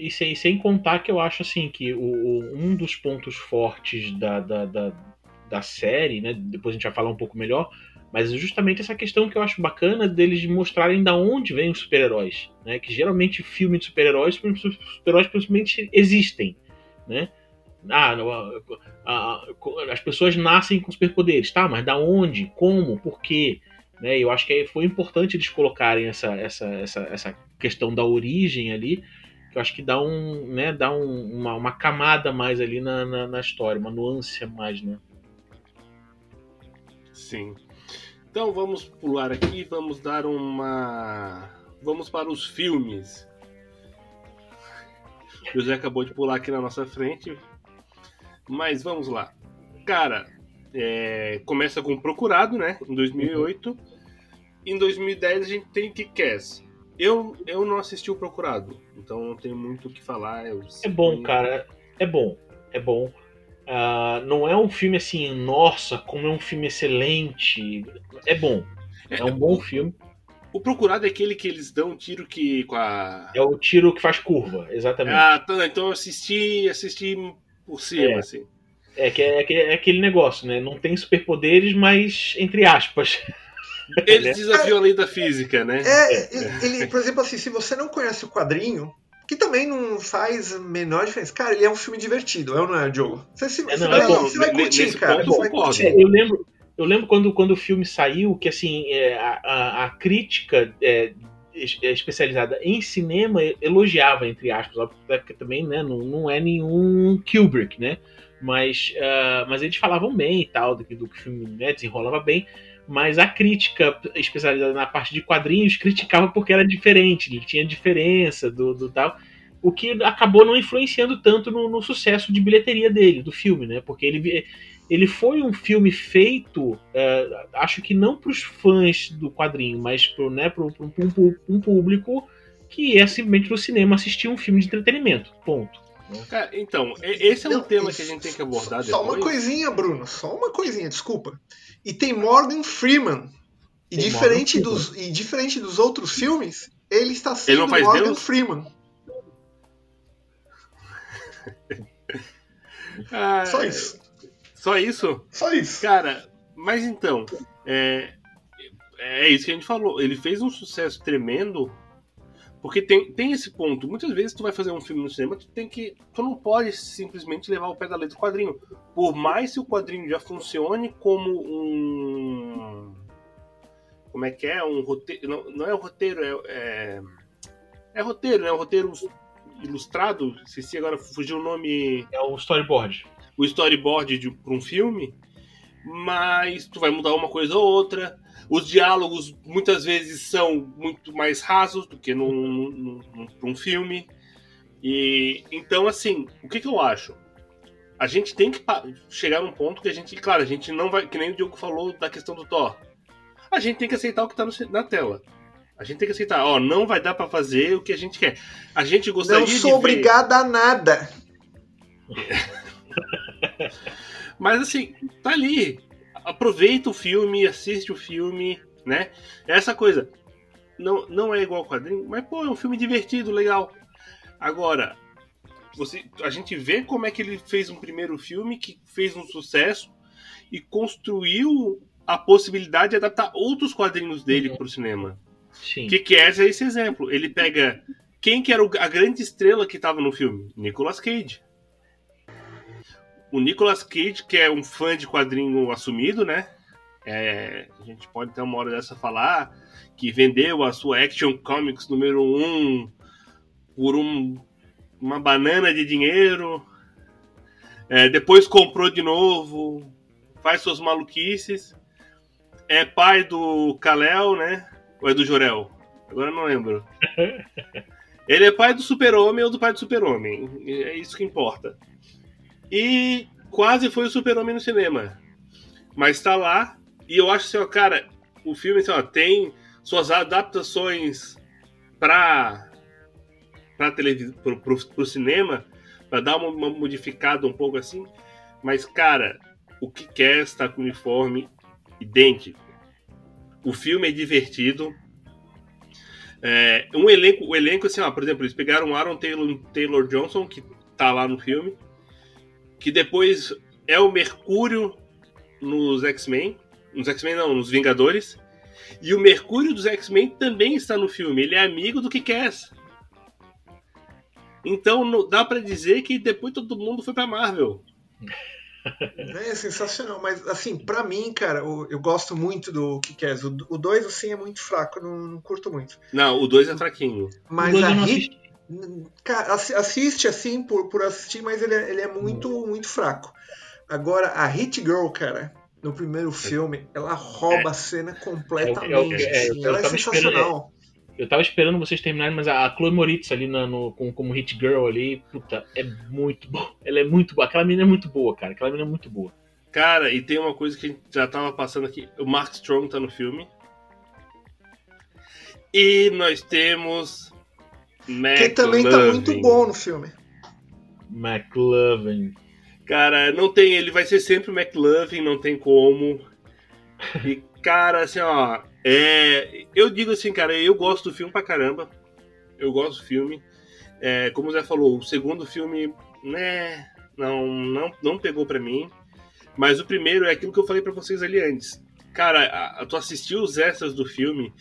e sem, sem contar que eu acho assim que o, o um dos pontos fortes da, da, da, da, série, né? Depois a gente vai falar um pouco melhor, mas é justamente essa questão que eu acho bacana deles mostrarem da onde vêm os super-heróis, né? Que geralmente filme de super-heróis, super-heróis principalmente existem, né? Ah, as pessoas nascem com superpoderes, tá? Mas da onde? Como? Por quê? Né? Eu acho que foi importante eles colocarem essa, essa, essa, essa questão da origem ali, que eu acho que dá um, né, dá um, uma, uma camada mais ali na, na, na, história, uma nuance mais, né? Sim. Então vamos pular aqui, vamos dar uma, vamos para os filmes. O José acabou de pular aqui na nossa frente, mas vamos lá. Cara, é, começa com Procurado, né? Em 2008. Uhum. Em 2010 a gente tem Kick-Ass. Eu, eu não assisti o Procurado, então não tenho muito o que falar. é bom, cara. É bom. É bom. Uh, não é um filme assim, nossa, como é um filme excelente. É bom. É, é um bom filme. O Procurado é aquele que eles dão um tiro que com a. É o tiro que faz curva, exatamente. Ah, tá, então eu assisti, assisti por cima, é. assim. É, que é, é, aquele negócio, né? Não tem superpoderes, mas entre aspas. Ele desafiou a lei da física, né? É, ele, por exemplo, assim, se você não conhece o quadrinho, que também não faz a menor diferença. Cara, ele é um filme divertido, é ou não é, Diogo? Você, se, é, não, você, é vai, você vai curtir, cara. Você vai curtir. Eu lembro, eu lembro quando, quando o filme saiu que assim é, a, a, a crítica é, é especializada em cinema elogiava, entre aspas, porque também né, não, não é nenhum Kubrick, né? Mas, uh, mas eles falavam bem e tal, do que, do que o filme né, desenrolava bem. Mas a crítica especializada na parte de quadrinhos criticava porque era diferente, ele tinha diferença do, do tal. O que acabou não influenciando tanto no, no sucesso de bilheteria dele, do filme, né? Porque ele, ele foi um filme feito, uh, acho que não para os fãs do quadrinho, mas para né, um, um público que é simplesmente no cinema assistir um filme de entretenimento. Ponto. Cara, então, esse é um Não, tema que a gente tem que abordar só, depois. Só uma coisinha, Bruno, só uma coisinha, desculpa. E tem Morgan Freeman. E diferente, Morgan dos, e diferente dos outros filmes, ele está sendo ele Morgan Deus? Freeman. ah, só isso. Só isso? Só isso. Cara, mas então, é, é isso que a gente falou. Ele fez um sucesso tremendo porque tem, tem esse ponto. Muitas vezes tu vai fazer um filme no cinema, tu tem que. Tu não pode simplesmente levar o pé da letra do quadrinho. Por mais que o quadrinho já funcione como um. Como é que é? Um roteiro. Não, não é um roteiro, é, é. É roteiro, né? Um roteiro ilustrado. Se agora fugiu o nome. É o storyboard. O storyboard para um filme. Mas tu vai mudar uma coisa ou outra os diálogos muitas vezes são muito mais rasos do que num, num, num, num filme. E então, assim, o que, que eu acho? A gente tem que chegar num ponto que a gente, claro, a gente não vai, que nem o Diogo falou da questão do Thor. A gente tem que aceitar o que tá no, na tela. A gente tem que aceitar, ó, não vai dar para fazer o que a gente quer. A gente gostaria de Não sou obrigada a nada. Mas assim, tá ali aproveita o filme, assiste o filme, né? Essa coisa. Não, não é igual ao quadrinho, mas pô, é um filme divertido, legal. Agora, você, a gente vê como é que ele fez um primeiro filme que fez um sucesso e construiu a possibilidade de adaptar outros quadrinhos dele uhum. para o cinema. Sim. Que que é esse exemplo? Ele pega quem que era a grande estrela que estava no filme? Nicolas Cage o Nicolas Cage, que é um fã de quadrinho assumido, né? É, a gente pode ter uma hora dessa falar que vendeu a sua Action Comics número 1 um por um uma banana de dinheiro, é, depois comprou de novo, faz suas maluquices, é pai do Kalel, né? Ou é do Jorel? Agora eu não lembro. Ele é pai do super-homem ou do pai do super-homem. É isso que importa. E quase foi o super-homem no cinema. Mas tá lá. E eu acho assim, ó, cara, o filme assim, ó, tem suas adaptações pra, pra televisão, pro, pro, pro cinema, pra dar uma, uma, modificada um pouco assim. Mas, cara, o que quer está com o uniforme idêntico. O filme é divertido. É, um elenco, o elenco, assim, ó, por exemplo, eles pegaram Aaron Taylor, Taylor Johnson, que tá lá no filme, que depois é o Mercúrio nos X-Men. Nos X-Men não, nos Vingadores. E o Mercúrio dos X-Men também está no filme. Ele é amigo do Kick-Ass. Então dá para dizer que depois todo mundo foi pra Marvel. É sensacional, mas assim, para mim, cara, eu, eu, gosto muito do Kick-Ass. O 2, assim, é muito fraco, não, não curto muito. Não, o 2 é fraquinho. Mas a Hit... Cara, assiste assim por, por assistir, mas ele é, ele é muito, muito fraco. Agora, a Hit Girl, cara, no primeiro filme, ela rouba é. a cena completamente. É, assim, ela é sensacional. Eu tava esperando vocês terminarem, mas a Chloe Moritz ali na, no, como, como Hit Girl ali, puta, é muito boa. Ela é muito boa. Aquela menina é muito boa, cara. Aquela menina é muito boa. Cara, e tem uma coisa que a gente já tava passando aqui. O Mark Strong tá no filme. E nós temos. Que também tá muito bom no filme. McLovin. Cara, não tem. Ele vai ser sempre o McLovin, não tem como. E, cara, assim, ó. É, eu digo assim, cara, eu gosto do filme pra caramba. Eu gosto do filme. É, como o Zé falou, o segundo filme, né, não, não, não pegou pra mim. Mas o primeiro é aquilo que eu falei para vocês ali antes. Cara, a, a, tu assistiu os extras do filme.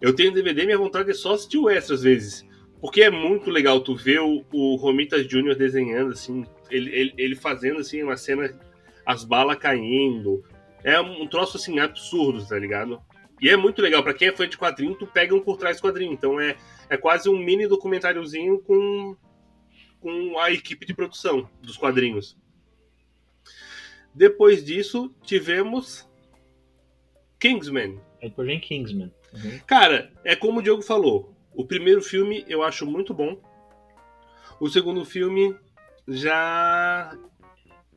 Eu tenho DVD, minha vontade é só assistir o extra às vezes. Porque é muito legal tu ver o, o Romitas Jr. desenhando, assim, ele, ele, ele fazendo assim uma cena, as balas caindo. É um troço assim absurdo, tá ligado? E é muito legal, para quem é fã de quadrinho, tu pega um por trás quadrinho. Então é, é quase um mini documentáriozinho com, com a equipe de produção dos quadrinhos. Depois disso, tivemos Kingsman. Depois vem Kingsman. Uhum. Cara, é como o Diogo falou. O primeiro filme eu acho muito bom. O segundo filme já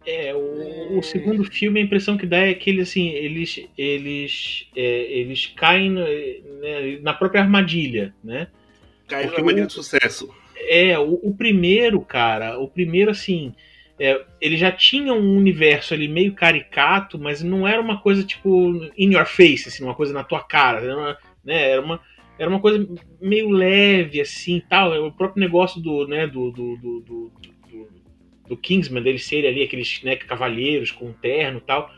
é, o, o, segundo filme, a impressão que dá é que eles, assim, eles, eles, é, eles caem né, na própria armadilha, né? Caem na armadilha de sucesso. É, o, o, primeiro, cara, o primeiro, assim, é, ele já tinha um universo ali meio caricato, mas não era uma coisa, tipo, in your face, assim, uma coisa na tua cara, era uma, né, era uma, era uma coisa meio leve, assim, tal, o próprio negócio do, né, do, do, do, do do Kingsman, deles serem ali aqueles né, cavalheiros com terno e tal.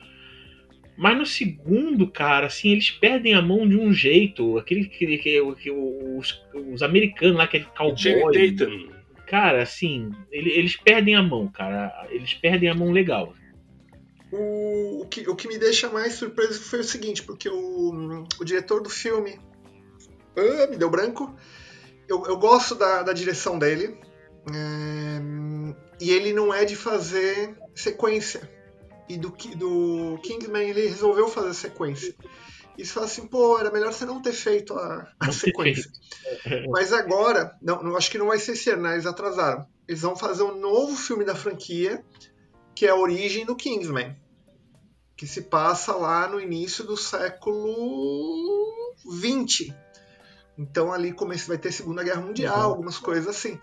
Mas no segundo, cara, assim, eles perdem a mão de um jeito. Aquele que, que, que os, os, americanos lá, aquele cowboy. Cara, assim, ele, eles perdem a mão, cara. Eles perdem a mão legal. O, o, que, o que me deixa mais surpreso foi o seguinte, porque o, o diretor do filme. Ah, me deu branco. Eu, eu gosto da, da direção dele. É, e ele não é de fazer sequência. E do, do Kingsman ele resolveu fazer sequência. E você fala assim, pô, era melhor você não ter feito a, a sequência. Mas agora, não, não, acho que não vai ser esse ano, né? Eles atrasaram. Eles vão fazer um novo filme da franquia, que é a origem do Kingsman. Que se passa lá no início do século XX. Então ali começa, vai ter Segunda Guerra Mundial, uhum. algumas coisas assim.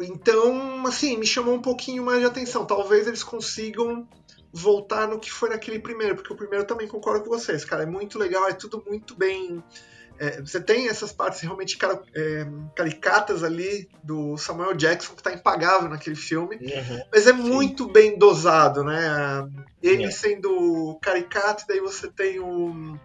Então, assim, me chamou um pouquinho mais de atenção. Talvez eles consigam voltar no que foi naquele primeiro, porque o primeiro também concordo com vocês, cara. É muito legal, é tudo muito bem. É, você tem essas partes realmente cara, é, caricatas ali do Samuel Jackson, que tá impagável naquele filme, uhum, mas é sim. muito bem dosado, né? Ele é. sendo caricato, daí você tem o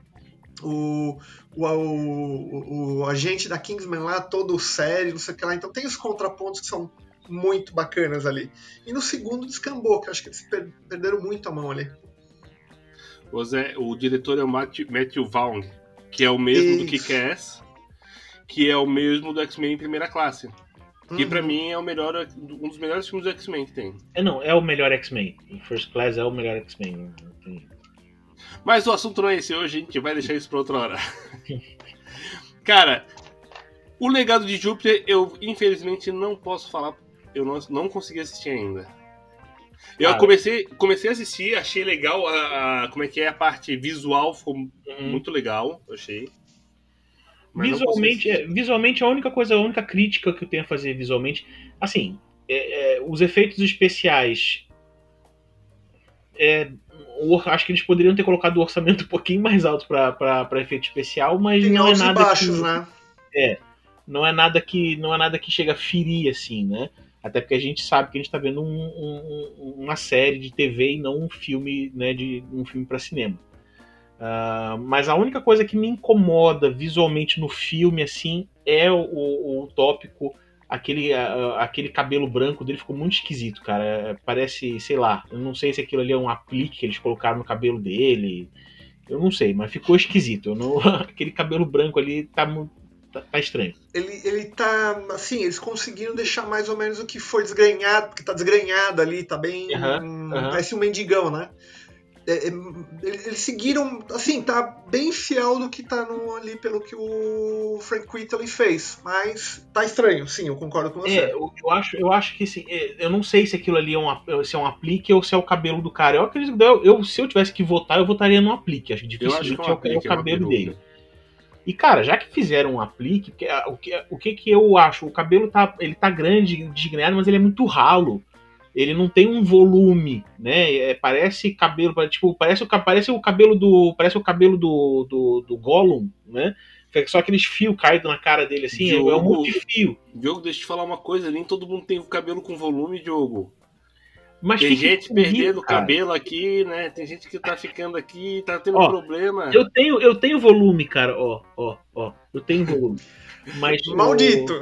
o, o, o, o, agente da Kingsman lá todo sério, não sei o que lá. Então tem os contrapontos que são muito bacanas ali. E no segundo descambou, que acho que eles per perderam muito a mão ali. O, Zé, o diretor é o Matthew, Matthew Vaughn, que é o mesmo Isso. do Kick-Ass, que é o mesmo do X-Men em primeira classe. Que pra Uhum. mim é o melhor, um dos melhores filmes do X-Men que tem. É, não, é o melhor X-Men. O First Class é o melhor X-Men. não tem- Mas o assunto não é esse hoje, a gente vai deixar isso pra outra hora. Cara, o legado de Júpiter eu infelizmente não posso falar, eu não, não consegui assistir ainda. Eu Cara. comecei, comecei a assistir, achei legal a, a- como é que é a parte visual, ficou Uhum. muito legal, achei. Mas Visualmente, é, visualmente, a única coisa, a única crítica que eu tenho a fazer visualmente, assim, é- é, os efeitos especiais. é, acho que eles poderiam ter colocado o orçamento um pouquinho mais alto para efeito especial, mas Tem não é nada baixos, que, né? não é nada que não é nada que chega a ferir assim, né? Até porque a gente sabe que a gente está vendo um- um- uma série de TV e não um filme, né, de um filme para cinema. Ah, mas a única coisa que me incomoda visualmente no filme assim é o, o- o tópico aquele aquele cabelo branco dele ficou muito esquisito, cara. É, Parece, sei lá, eu não sei se aquilo ali é um aplique que eles colocaram no cabelo dele. Eu não sei, mas ficou esquisito. Não- aquele cabelo branco ali tá, tá, tá estranho. Ele, ele tá. Assim, eles conseguiram deixar mais ou menos o que foi desgrenhado, porque tá desgrenhado ali, tá bem. Aham, aham. Parece um mendigão, né? É, é, eles seguiram, assim, tá bem fiel do que tá no, ali pelo que o Frank Whiteley fez. Mas tá estranho, sim, eu concordo com você. É, eu, eu acho, eu acho que assim, é, eu não sei se aquilo ali é um, se é um aplique ou se é o cabelo do cara. Eu acredito que eu, eu- se eu tivesse que votar, eu votaria no aplique. Acho Eu dificilmente acho que é é, o- é o cabelo dele. E cara, já que fizeram um aplique, ah, o, que, o que que eu acho? O cabelo tá, ele tá grande, desgrenhado, mas ele é muito ralo. Ele não tem um volume, né? É, parece cabelo, tipo, parece o, parece o cabelo do, parece o cabelo do, do, do Gollum, né? Só aqueles fios caídos na cara dele assim, é, é um Diogo. monte de fio. Diogo, deixa eu te falar uma coisa, nem todo mundo tem o cabelo com volume, Diogo. Mas Tem gente perdendo cara. cabelo aqui, né? Tem gente que tá ficando aqui, tá tendo Ó, problema. Eu tenho, eu tenho volume, cara. Ó, ó, ó. Eu tenho volume. Mas o- Maldito!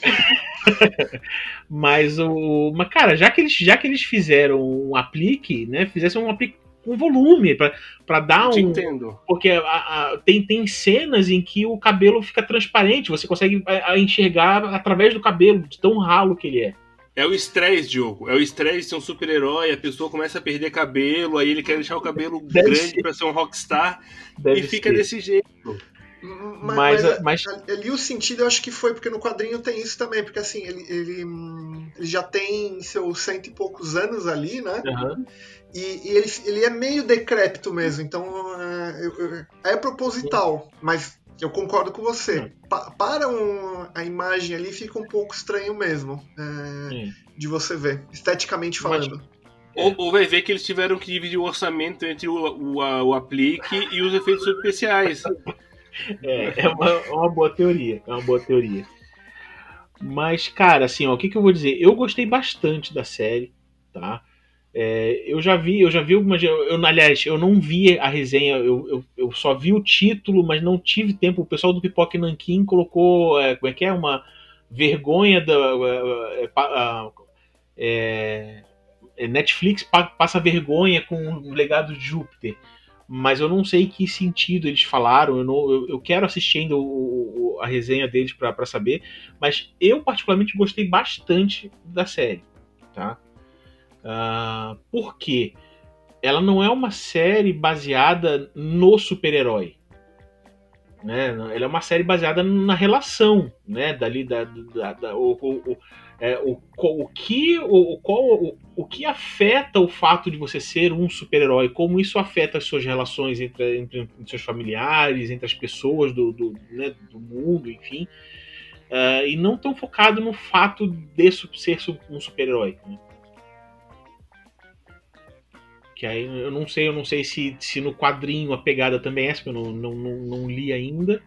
mas o. Mas, cara, já que eles, já que eles fizeram um aplique, né? Fizessem um aplique com volume, pra, pra dar Te um. entendo. Porque a- a- tem, tem cenas em que o cabelo fica transparente, você consegue a- a enxergar através do cabelo, de tão ralo que ele é. É o estresse, Diogo. É o estresse de ser um super-herói, a pessoa começa a perder cabelo, aí ele quer deixar o cabelo Deve grande ser. pra ser um rockstar Deve e fica ser. desse jeito. Mas, mas, mas, Ali o sentido eu acho que foi, porque no quadrinho tem isso também, porque assim, ele, ele, hum, ele já tem seus cento e poucos anos ali, né? Aham. E, e ele, ele é meio decrépito mesmo, então é, é proposital, mas eu concordo com você. Pa- para um- a imagem ali fica um pouco estranho mesmo é, de você ver, esteticamente Mas- falando. Ou, ou vai ver que eles tiveram que dividir o orçamento entre o, o, o aplique e os efeitos especiais. É, é uma, é uma boa teoria. É uma boa teoria. Mas, cara, assim, ó, o que, que eu vou dizer? Eu gostei bastante da série, tá? É, eu já vi, eu já vi algumas. Eu, eu, aliás, eu não vi a resenha, eu, eu, eu só vi o título, mas não tive tempo. O pessoal do Pipoque Nankin colocou. é, como é que é? Uma vergonha da. é, é, é, Netflix pa- passa vergonha com o legado de Júpiter mas eu não sei que sentido eles falaram. Eu, não, eu, eu quero assistir ainda o, o- a resenha deles para saber. Mas eu, particularmente, gostei bastante da série. Tá? Ah, por quê? Ela não é uma série baseada no super-herói. Né? Ela é uma série baseada na relação, né? Dali da, da, da- o, o, o- é, o, o que o, qual, o, o que afeta o fato de você ser um super-herói, como isso afeta as suas relações entre, entre, entre seus familiares, entre as pessoas do, do, né, do mundo, enfim. Ah, e não tão focado no fato de ser um super-herói. né? Que aí eu não sei, eu não sei se, se no quadrinho a pegada também é essa, eu não, não, não, não li ainda.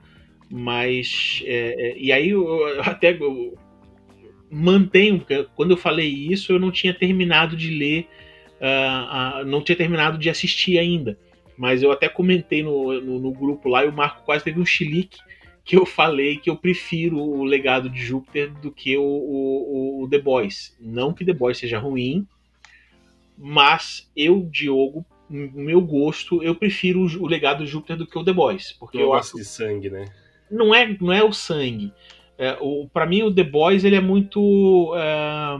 Mas. é, é, e aí eu, eu até eu mantenho, porque quando eu falei isso, eu não tinha terminado de ler, ah, ah, não tinha terminado de assistir ainda. Mas eu até comentei no, no, no grupo lá e o Marco quase teve um chilique que eu falei que eu prefiro o legado de Júpiter do que o, o, o The Boys. Não que The Boys seja ruim, mas eu, Diogo, no meu gosto, eu prefiro o, o legado de Júpiter do que o The Boys. Porque Eu eu gosto acho de sangue, né? não é, não é o sangue, É, o, pra mim, o The Boys, ele é muito. É,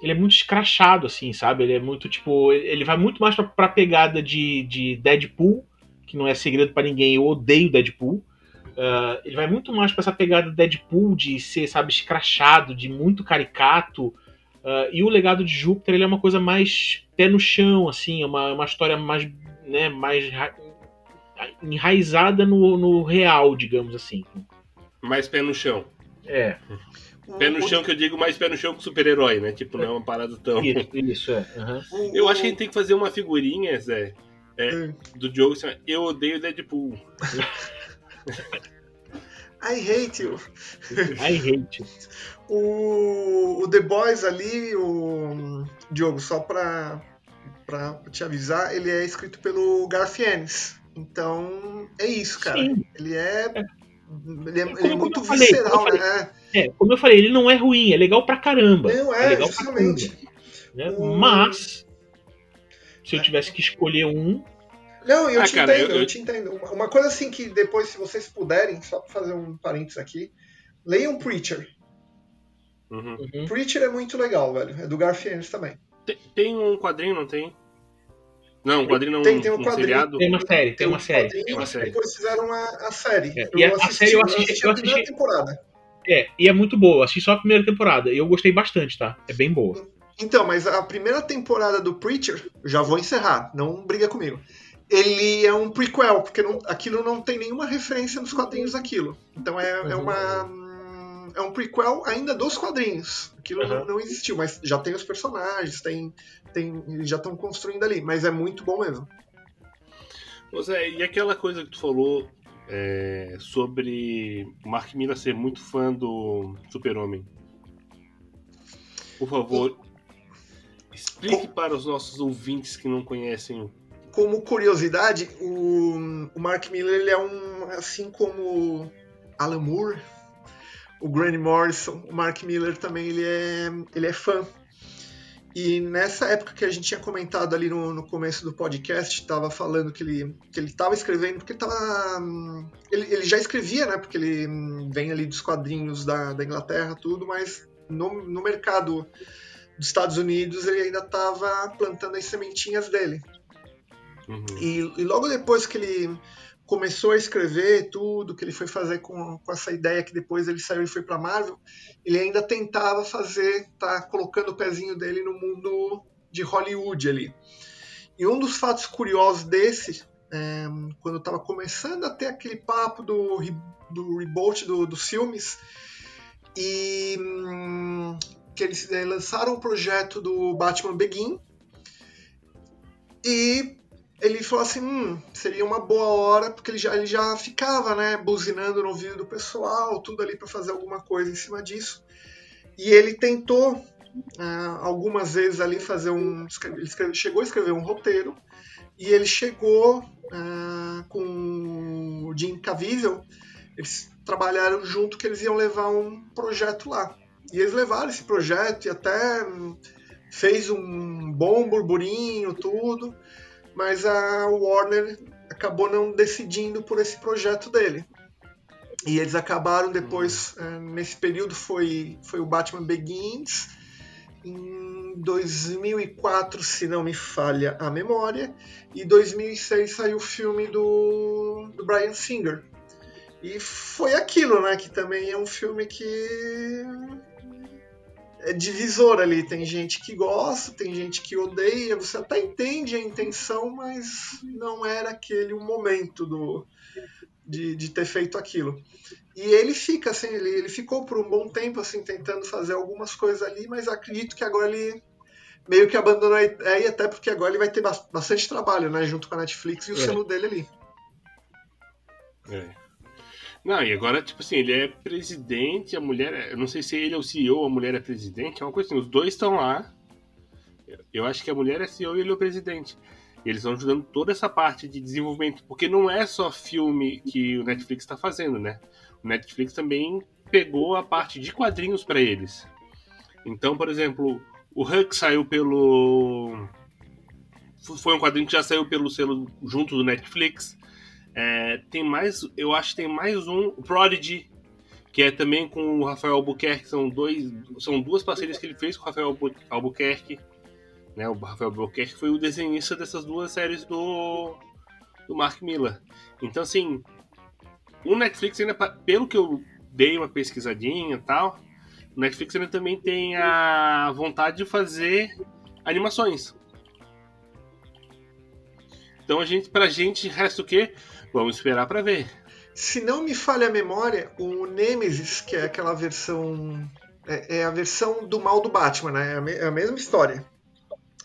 ele é muito escrachado, assim, sabe? Ele é muito, tipo. Ele vai muito mais pra pegada de, de Deadpool, que não é segredo para ninguém, eu odeio Deadpool. Uh, ele vai muito mais pra essa pegada Deadpool de ser, sabe, escrachado, de muito caricato. Uh, e o legado de Júpiter ele é uma coisa mais pé no chão, assim, é uma, uma história mais, né, mais enraizada no, no real, digamos assim. Mais pé no chão. É. Pé no chão que eu digo mais pé no chão com super-herói, né? Tipo, não é uma parada tão. Isso, isso é. Uhum. Eu acho que a gente tem que fazer uma figurinha, Zé, é, hum. do jogo assim, Eu odeio Deadpool. I hate you. I hate you. O, o The Boys ali, o Diogo, só pra, pra te avisar, ele é escrito pelo Garfienes. Então, é isso, cara. Sim. Ele é. Ele é, ele é muito falei, visceral, né? É, como eu falei, ele não é ruim, é legal pra caramba. Não, é, é legal justamente. Caramba, né? Mas, se eu tivesse que escolher um, não, eu ah, te cara, entendo, eu, eu, te entendo. Uma coisa assim que depois, se vocês puderem, só pra fazer um parênteses aqui, leiam Preacher. Uhum. uhum. Preacher é muito legal, velho. É do Garfield também. Tem, tem, um quadrinho, não tem? Não, um quadrinho não. Tem, tem um, um quadrinho. Seriado? Tem uma série, tem, tem uma série. Tem uma série. Depois fizeram a, a série. É. E a, assisti, a, série eu assisti, eu assisti, eu assisti a primeira temporada. É, e é muito boa. Eu assisti só a primeira temporada. E eu gostei bastante, tá? É bem boa. Então, mas a primeira temporada do Preacher, já vou encerrar, não briga comigo ele é um prequel, porque não, aquilo não tem nenhuma referência nos quadrinhos daquilo. Então é, é uma. É um prequel ainda dos quadrinhos. Aquilo uhum. não, não, existiu, mas já tem os personagens, tem, tem, já estão construindo ali, mas é muito bom mesmo. Zé, e aquela coisa que tu falou é, sobre Mark Miller ser muito fã do Super-Homem? Por favor, explique para os nossos ouvintes que não conhecem como curiosidade, o, o Mark Miller ele é um, assim como Alan Moore, o Grant Morrison, o Mark Miller também ele é, ele é fã. E nessa época que a gente tinha comentado ali no, no começo do podcast, estava falando que ele que ele estava escrevendo, porque ele, tava, ele, ele já escrevia, né? Porque ele vem ali dos quadrinhos da, da Inglaterra, tudo, mas no, no mercado dos Estados Unidos ele ainda estava plantando as sementinhas dele. Uhum. E, e, logo depois que ele começou a escrever tudo, que ele foi fazer com, com essa ideia que depois ele saiu e foi para Marvel, ele ainda tentava fazer, tá colocando o pezinho dele no mundo de Hollywood ali. E um dos fatos curiosos desse, é, quando estava começando a ter aquele papo do, do reboot do, dos filmes, e hum, que eles é, lançaram o projeto do Batman Begin, e ele falou assim, hum, seria uma boa hora, porque ele já, ele já ficava, né, buzinando no ouvido do pessoal, tudo ali para fazer alguma coisa em cima disso. E ele tentou uh, algumas vezes ali fazer um, ele escreve, chegou a escrever um roteiro e ele chegou uh, com o Jim Caviezel, eles trabalharam junto que eles iam levar um projeto lá. E eles levaram esse projeto e até fez um bom burburinho, tudo mas a Warner acabou não decidindo por esse projeto dele. E eles acabaram depois, uhum. nesse período foi, foi o Batman Begins, em 2004, se não me falha a memória, e 2006 saiu o filme do, do Brian Singer. E foi aquilo, né? Que também é um filme que é divisor ali. Tem gente que gosta, tem gente que odeia. Você até entende a intenção, mas não era aquele o momento do, de, de ter feito aquilo. E ele fica assim, ele, ele ficou por um bom tempo assim tentando fazer algumas coisas ali, mas acredito que agora ele meio que abandonou a ideia, até porque agora ele vai ter bastante trabalho, né, junto com a Netflix e o é. selo dele ali. É. Não, e agora, tipo assim, ele é presidente, a mulher. É, eu não sei se ele é o CEO, a mulher é presidente, é uma coisa assim, os dois estão lá. Eu acho que a mulher é CEO e ele é o presidente. E eles estão ajudando toda essa parte de desenvolvimento, porque não é só filme que o Netflix está fazendo, né? O Netflix também pegou a parte de quadrinhos para eles. Então, por exemplo, o Huck saiu pelo. Foi um quadrinho que já saiu pelo selo junto do Netflix. É, tem mais, eu acho que tem mais um, o Prodigy, que é também com o Rafael Albuquerque, são, dois, são duas parcerias que ele fez com o Rafael Albuquerque. Né, o Rafael Albuquerque foi o desenhista dessas duas séries do, do Mark Miller. Então, assim, o Netflix ainda, pelo que eu dei uma pesquisadinha e tal, o Netflix ainda também tem a vontade de fazer animações. Então a gente, pra gente resta o quê? Vamos esperar para ver. Se não me falha a memória, o Nemesis, que é aquela versão. É, é a versão do mal do Batman, né? É a, é mesma história.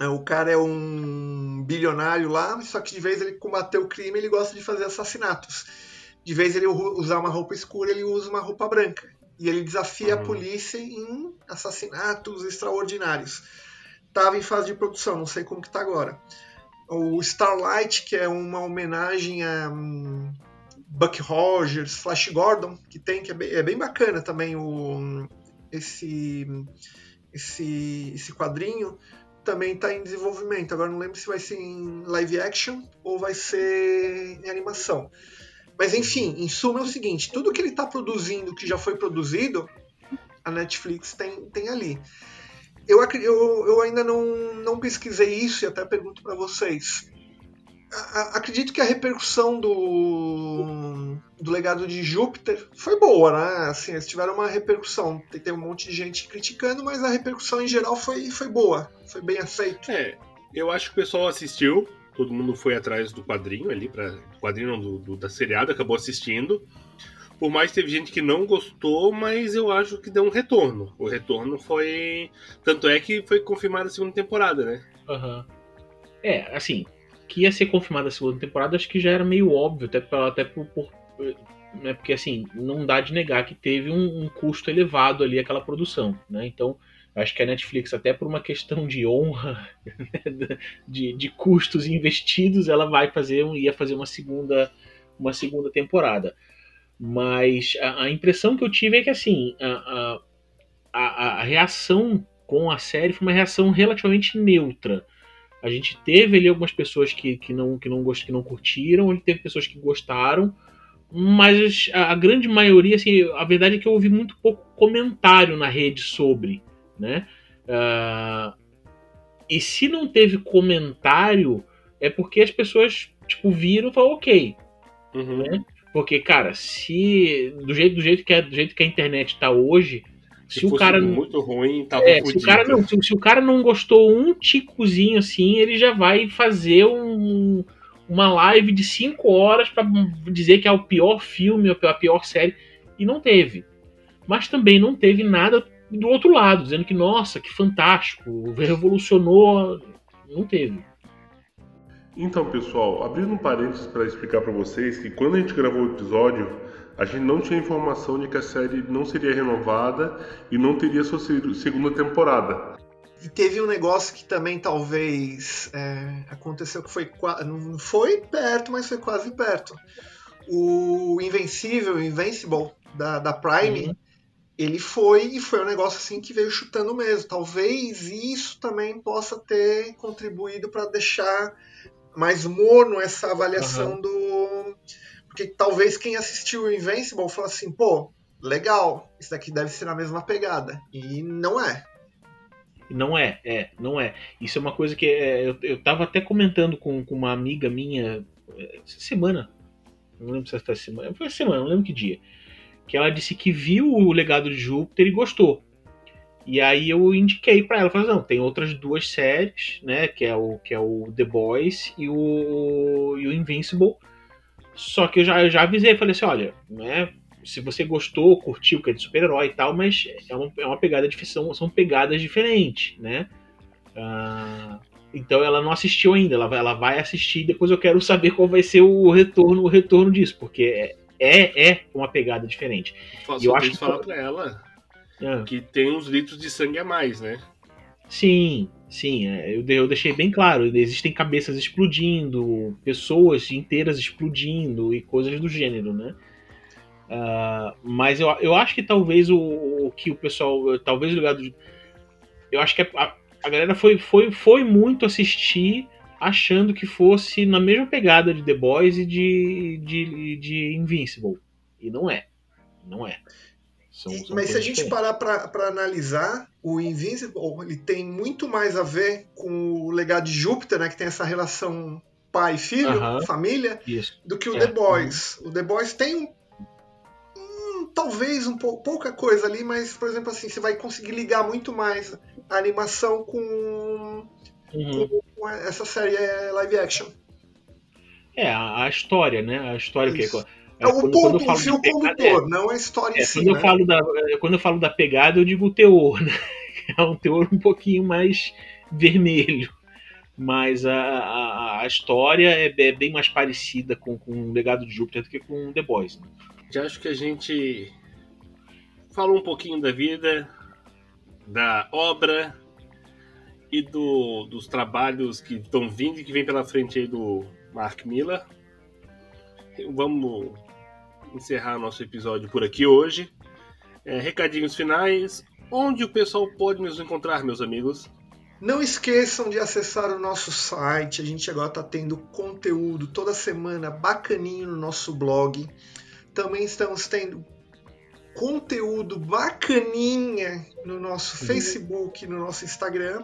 É, o cara é um bilionário lá, só que de vez ele combater o crime, ele gosta de fazer assassinatos. De vez ele usar uma roupa escura, ele usa uma roupa branca. E ele desafia uhum. a polícia em assassinatos extraordinários. Tava em fase de produção, não sei como que tá agora. O Starlight, que é uma homenagem a um, Buck Rogers, Flash Gordon, que tem, que é bem, é bem bacana também o, esse, esse, esse quadrinho também está em desenvolvimento. Agora não lembro se vai ser em live action ou vai ser em animação. Mas enfim, em suma é o seguinte: tudo que ele está produzindo, que já foi produzido, a Netflix tem, tem ali. Eu, eu, eu ainda não, não pesquisei isso e até pergunto para vocês. A, acredito que a repercussão do, do legado de Júpiter foi boa, né? Assim, eles tiveram uma repercussão. Tem, tem um monte de gente criticando, mas a repercussão em geral foi, foi boa. Foi bem aceito. É, eu acho que o pessoal assistiu. Todo mundo foi atrás do quadrinho ali, para quadrinho do, do, da seriada, acabou assistindo. Por mais que teve gente que não gostou, mas eu acho que deu um retorno. O retorno foi. Tanto é que foi confirmada a segunda temporada, né? Uhum. É, assim, que ia ser confirmada a segunda temporada, acho que já era meio óbvio, até, até por, por né, porque assim, não dá de negar que teve um, um, custo elevado ali aquela produção, né? Então, acho que a Netflix, até por uma questão de honra, de, de custos investidos, ela vai fazer, ia fazer uma segunda, uma segunda temporada. Mas a, a, impressão que eu tive é que assim a, a, a, reação com a série foi uma reação relativamente neutra. A gente teve ali algumas pessoas que, que, não, que, não, gost, que não curtiram, a gente teve pessoas que gostaram, mas a, grande maioria, assim, a verdade é que eu ouvi muito pouco comentário na rede sobre, né? Uh, e se não teve comentário, é porque as pessoas, tipo, viram e falaram, ok. Uhum. Né? Porque, cara, se. Do jeito, do jeito, que, é, do jeito que a internet tá hoje. Se, se o cara. Muito ruim, tava é, se o cara não se, se, o cara não gostou um ticozinho assim, ele já vai fazer um, uma live de 5 horas para dizer que é o pior filme, a pior série. E não teve. Mas também não teve nada do outro lado, dizendo que, nossa, que fantástico, revolucionou. Não teve. Então, pessoal, abrindo um parênteses para explicar para vocês que quando a gente gravou o episódio, a gente não tinha informação de que a série não seria renovada e não teria sua segunda temporada. E teve um negócio que também talvez é, aconteceu que foi não foi perto, mas foi quase perto. O Invencível, Invincible da, da Prime, uhum. ele foi e foi um negócio assim que veio chutando mesmo. Talvez isso também possa ter contribuído para deixar mais morno essa avaliação uhum. do. Porque talvez quem assistiu o Invincible fala assim, pô, legal, isso daqui deve ser a mesma pegada. E não é. Não é, é, não é. Isso é uma coisa que é, eu, eu tava até comentando com, com uma amiga minha essa semana. Não lembro se foi semana. Foi semana, não lembro que dia. Que ela disse que viu o legado de Júpiter e gostou. E aí eu indiquei para ela, falei, não, tem outras duas séries, né, que é o que é o The Boys e o, e o Invincible. Só que eu já, eu já avisei, falei assim, olha, né, se você gostou, curtiu, que é de super-herói e tal, mas é uma, é uma pegada de ficção, são pegadas diferentes, né? Uh, então ela não assistiu ainda, ela vai, ela vai assistir depois eu quero saber qual vai ser o retorno, o retorno disso, porque é, é, é uma pegada diferente. Posso, eu acho que falar para ela é. que tem uns litros de sangue a mais, né? Sim, sim, é, eu, eu deixei bem claro. Existem cabeças explodindo, pessoas inteiras explodindo e coisas do gênero, né? Uh, mas eu, eu acho que talvez o, o que o pessoal. Talvez o ligado. Eu acho que a, a galera foi, foi, foi muito assistir achando que fosse na mesma pegada de The Boys e de, de, de Invincible. E não é. Não é. São, E- são mas se a gente parar para analisar, o Invincible ele tem muito mais a ver com o legado de Júpiter, né, que tem essa relação pai-filho, Aham. família, Isso. do que o É. The Boys. O The Boys tem um, talvez um pou- pouca coisa ali, mas por exemplo assim, você vai conseguir ligar muito mais a animação com, Uhum. com essa série é, live action. É, a, a história, né? A história que Isso. É o quando, quando ponto, eu o fio de pegada, condutor, não a história é, em é, si. quando eu né? falo da quando eu falo da pegada, eu digo o teor, né? É um teor um pouquinho mais vermelho. Mas a, a, a história é, é bem mais parecida com, com o legado de Júpiter do que com The Boys. Né? Já acho que a gente falou um pouquinho da vida, da obra e do- dos trabalhos que estão vindo e que vem pela frente aí do Mark Miller. Vamos encerrar nosso episódio por aqui hoje. É, recadinhos finais. Onde o pessoal pode nos encontrar, meus amigos? Não esqueçam de acessar o nosso site. A gente agora está tendo conteúdo toda semana bacaninho no nosso blog. Também estamos tendo conteúdo bacaninha no nosso Uhum. Facebook, no nosso Instagram.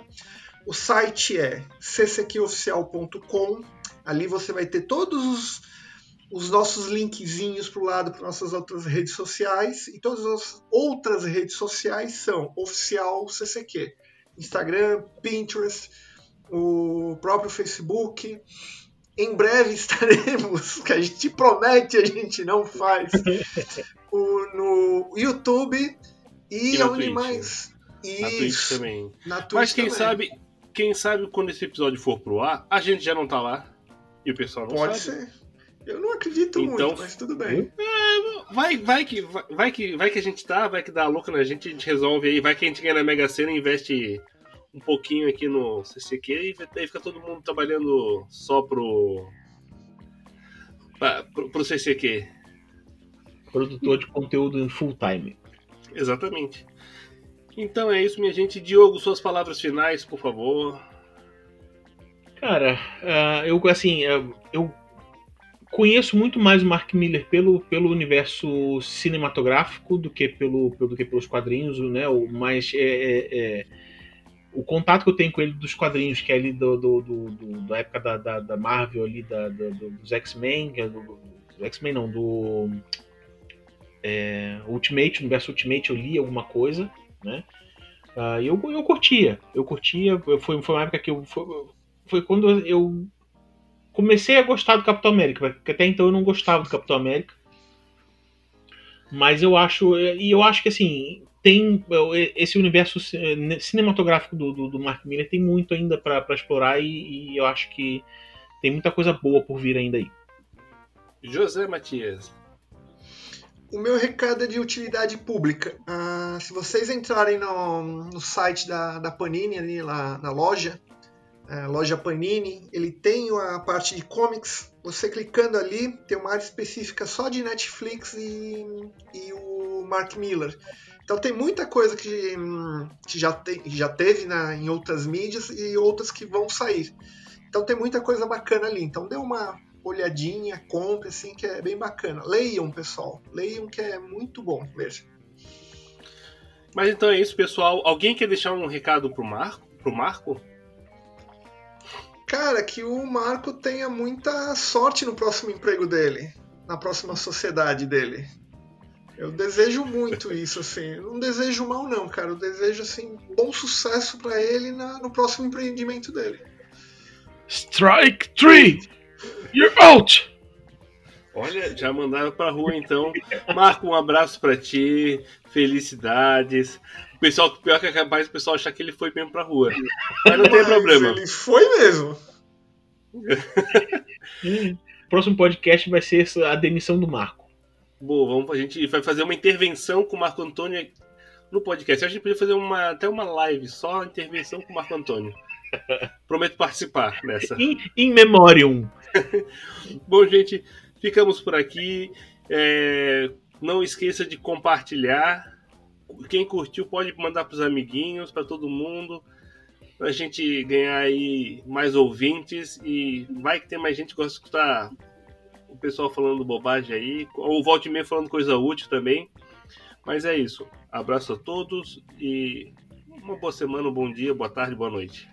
O site é ccqoficial.com. Ali você vai ter todos os, os nossos linkzinhos para o lado para nossas outras redes sociais. E todas as outras redes sociais são oficial CCQ. Instagram, Pinterest, o próprio Facebook. Em breve estaremos, que a gente promete, a gente não faz, o- no YouTube e, E onde Twitch. mais? Na Twitch também. na Twitch Mas quem também. sabe, quem sabe quando esse episódio for pro ar, a gente já não tá lá. E o pessoal não Pode sabe. ser. Eu não acredito Então- muito, mas tudo bem. Vai, vai que vai, vai que vai que a gente tá, vai que dá louca na gente, a gente resolve aí, vai que a gente ganha na Mega Sena e investe um pouquinho aqui no CCQ e aí fica todo mundo trabalhando só pro pra- pro, pro CCQ. Produtor de conteúdo em full time. Exatamente. Então é isso, minha gente. Diogo, suas palavras finais, por favor. Cara, ah, eu assim, ah, eu conheço muito mais o Mark Miller pelo, pelo universo cinematográfico do que, pelo, pelo- do que pelos quadrinhos, né? O, mas é, é- é, o contato que eu tenho com ele dos quadrinhos, que é ali do, do- do- do- da época da, da- da Marvel ali, da, da- do- dos X-Men, é do, X-Men não, do é, Ultimate, universo Ultimate, eu li alguma coisa, né? E eu, eu curtia, eu curtia, foi, foi uma época que eu. Foi, foi quando eu comecei a gostar do Capitão América, porque até então eu não gostava do Capitão América. Mas eu acho. E eu acho que assim. Tem esse universo ci- cinematográfico do, do, do Mark Miller tem muito ainda para explorar e, e eu acho que tem muita coisa boa por vir ainda aí. José Matias. O meu recado é de utilidade pública. Ah, se vocês entrarem no, no site da, da Panini, ali lá na loja, é, loja Panini, ele tem a parte de comics. Você clicando ali, tem uma área específica só de Netflix e, e o Mark Miller. Então tem muita coisa que, hum, que já, te, já teve na, em outras mídias e outras que vão sair. Então tem muita coisa bacana ali. Então dê uma olhadinha, compre, assim, que é bem bacana. Leiam, pessoal. Leiam que é muito bom ler. Mas então é isso, pessoal. Alguém quer deixar um recado pro Marco? Pro Marco? Cara, que o Marco tenha muita sorte no próximo emprego dele, na próxima sociedade dele. Eu desejo muito isso, assim. Eu não desejo mal, não, cara. Eu desejo, assim, bom sucesso para ele na- no próximo empreendimento dele. Strike 3! You're out! Olha, já mandaram pra rua então. Marco, um abraço pra ti. Felicidades. O pessoal, pior que é capaz o pessoal achar que ele foi mesmo pra rua. Mas não tem Mas problema. Ele foi mesmo. Próximo podcast vai ser a demissão do Marco. Boa, vamos, a gente vai fazer uma intervenção com o Marco Antônio no podcast. A gente podia fazer uma, até uma live só intervenção com o Marco Antônio. Prometo participar dessa. In, in memoriam. Bom, gente, ficamos por aqui. É, não esqueça de compartilhar. Quem curtiu pode mandar para os amiguinhos, para todo mundo, para a gente ganhar aí mais ouvintes e vai que tem mais gente que gosta de escutar o pessoal falando bobagem aí, ou o Volte meio falando coisa útil também. Mas é isso. Abraço a todos e uma boa semana, um bom dia, boa tarde, boa noite.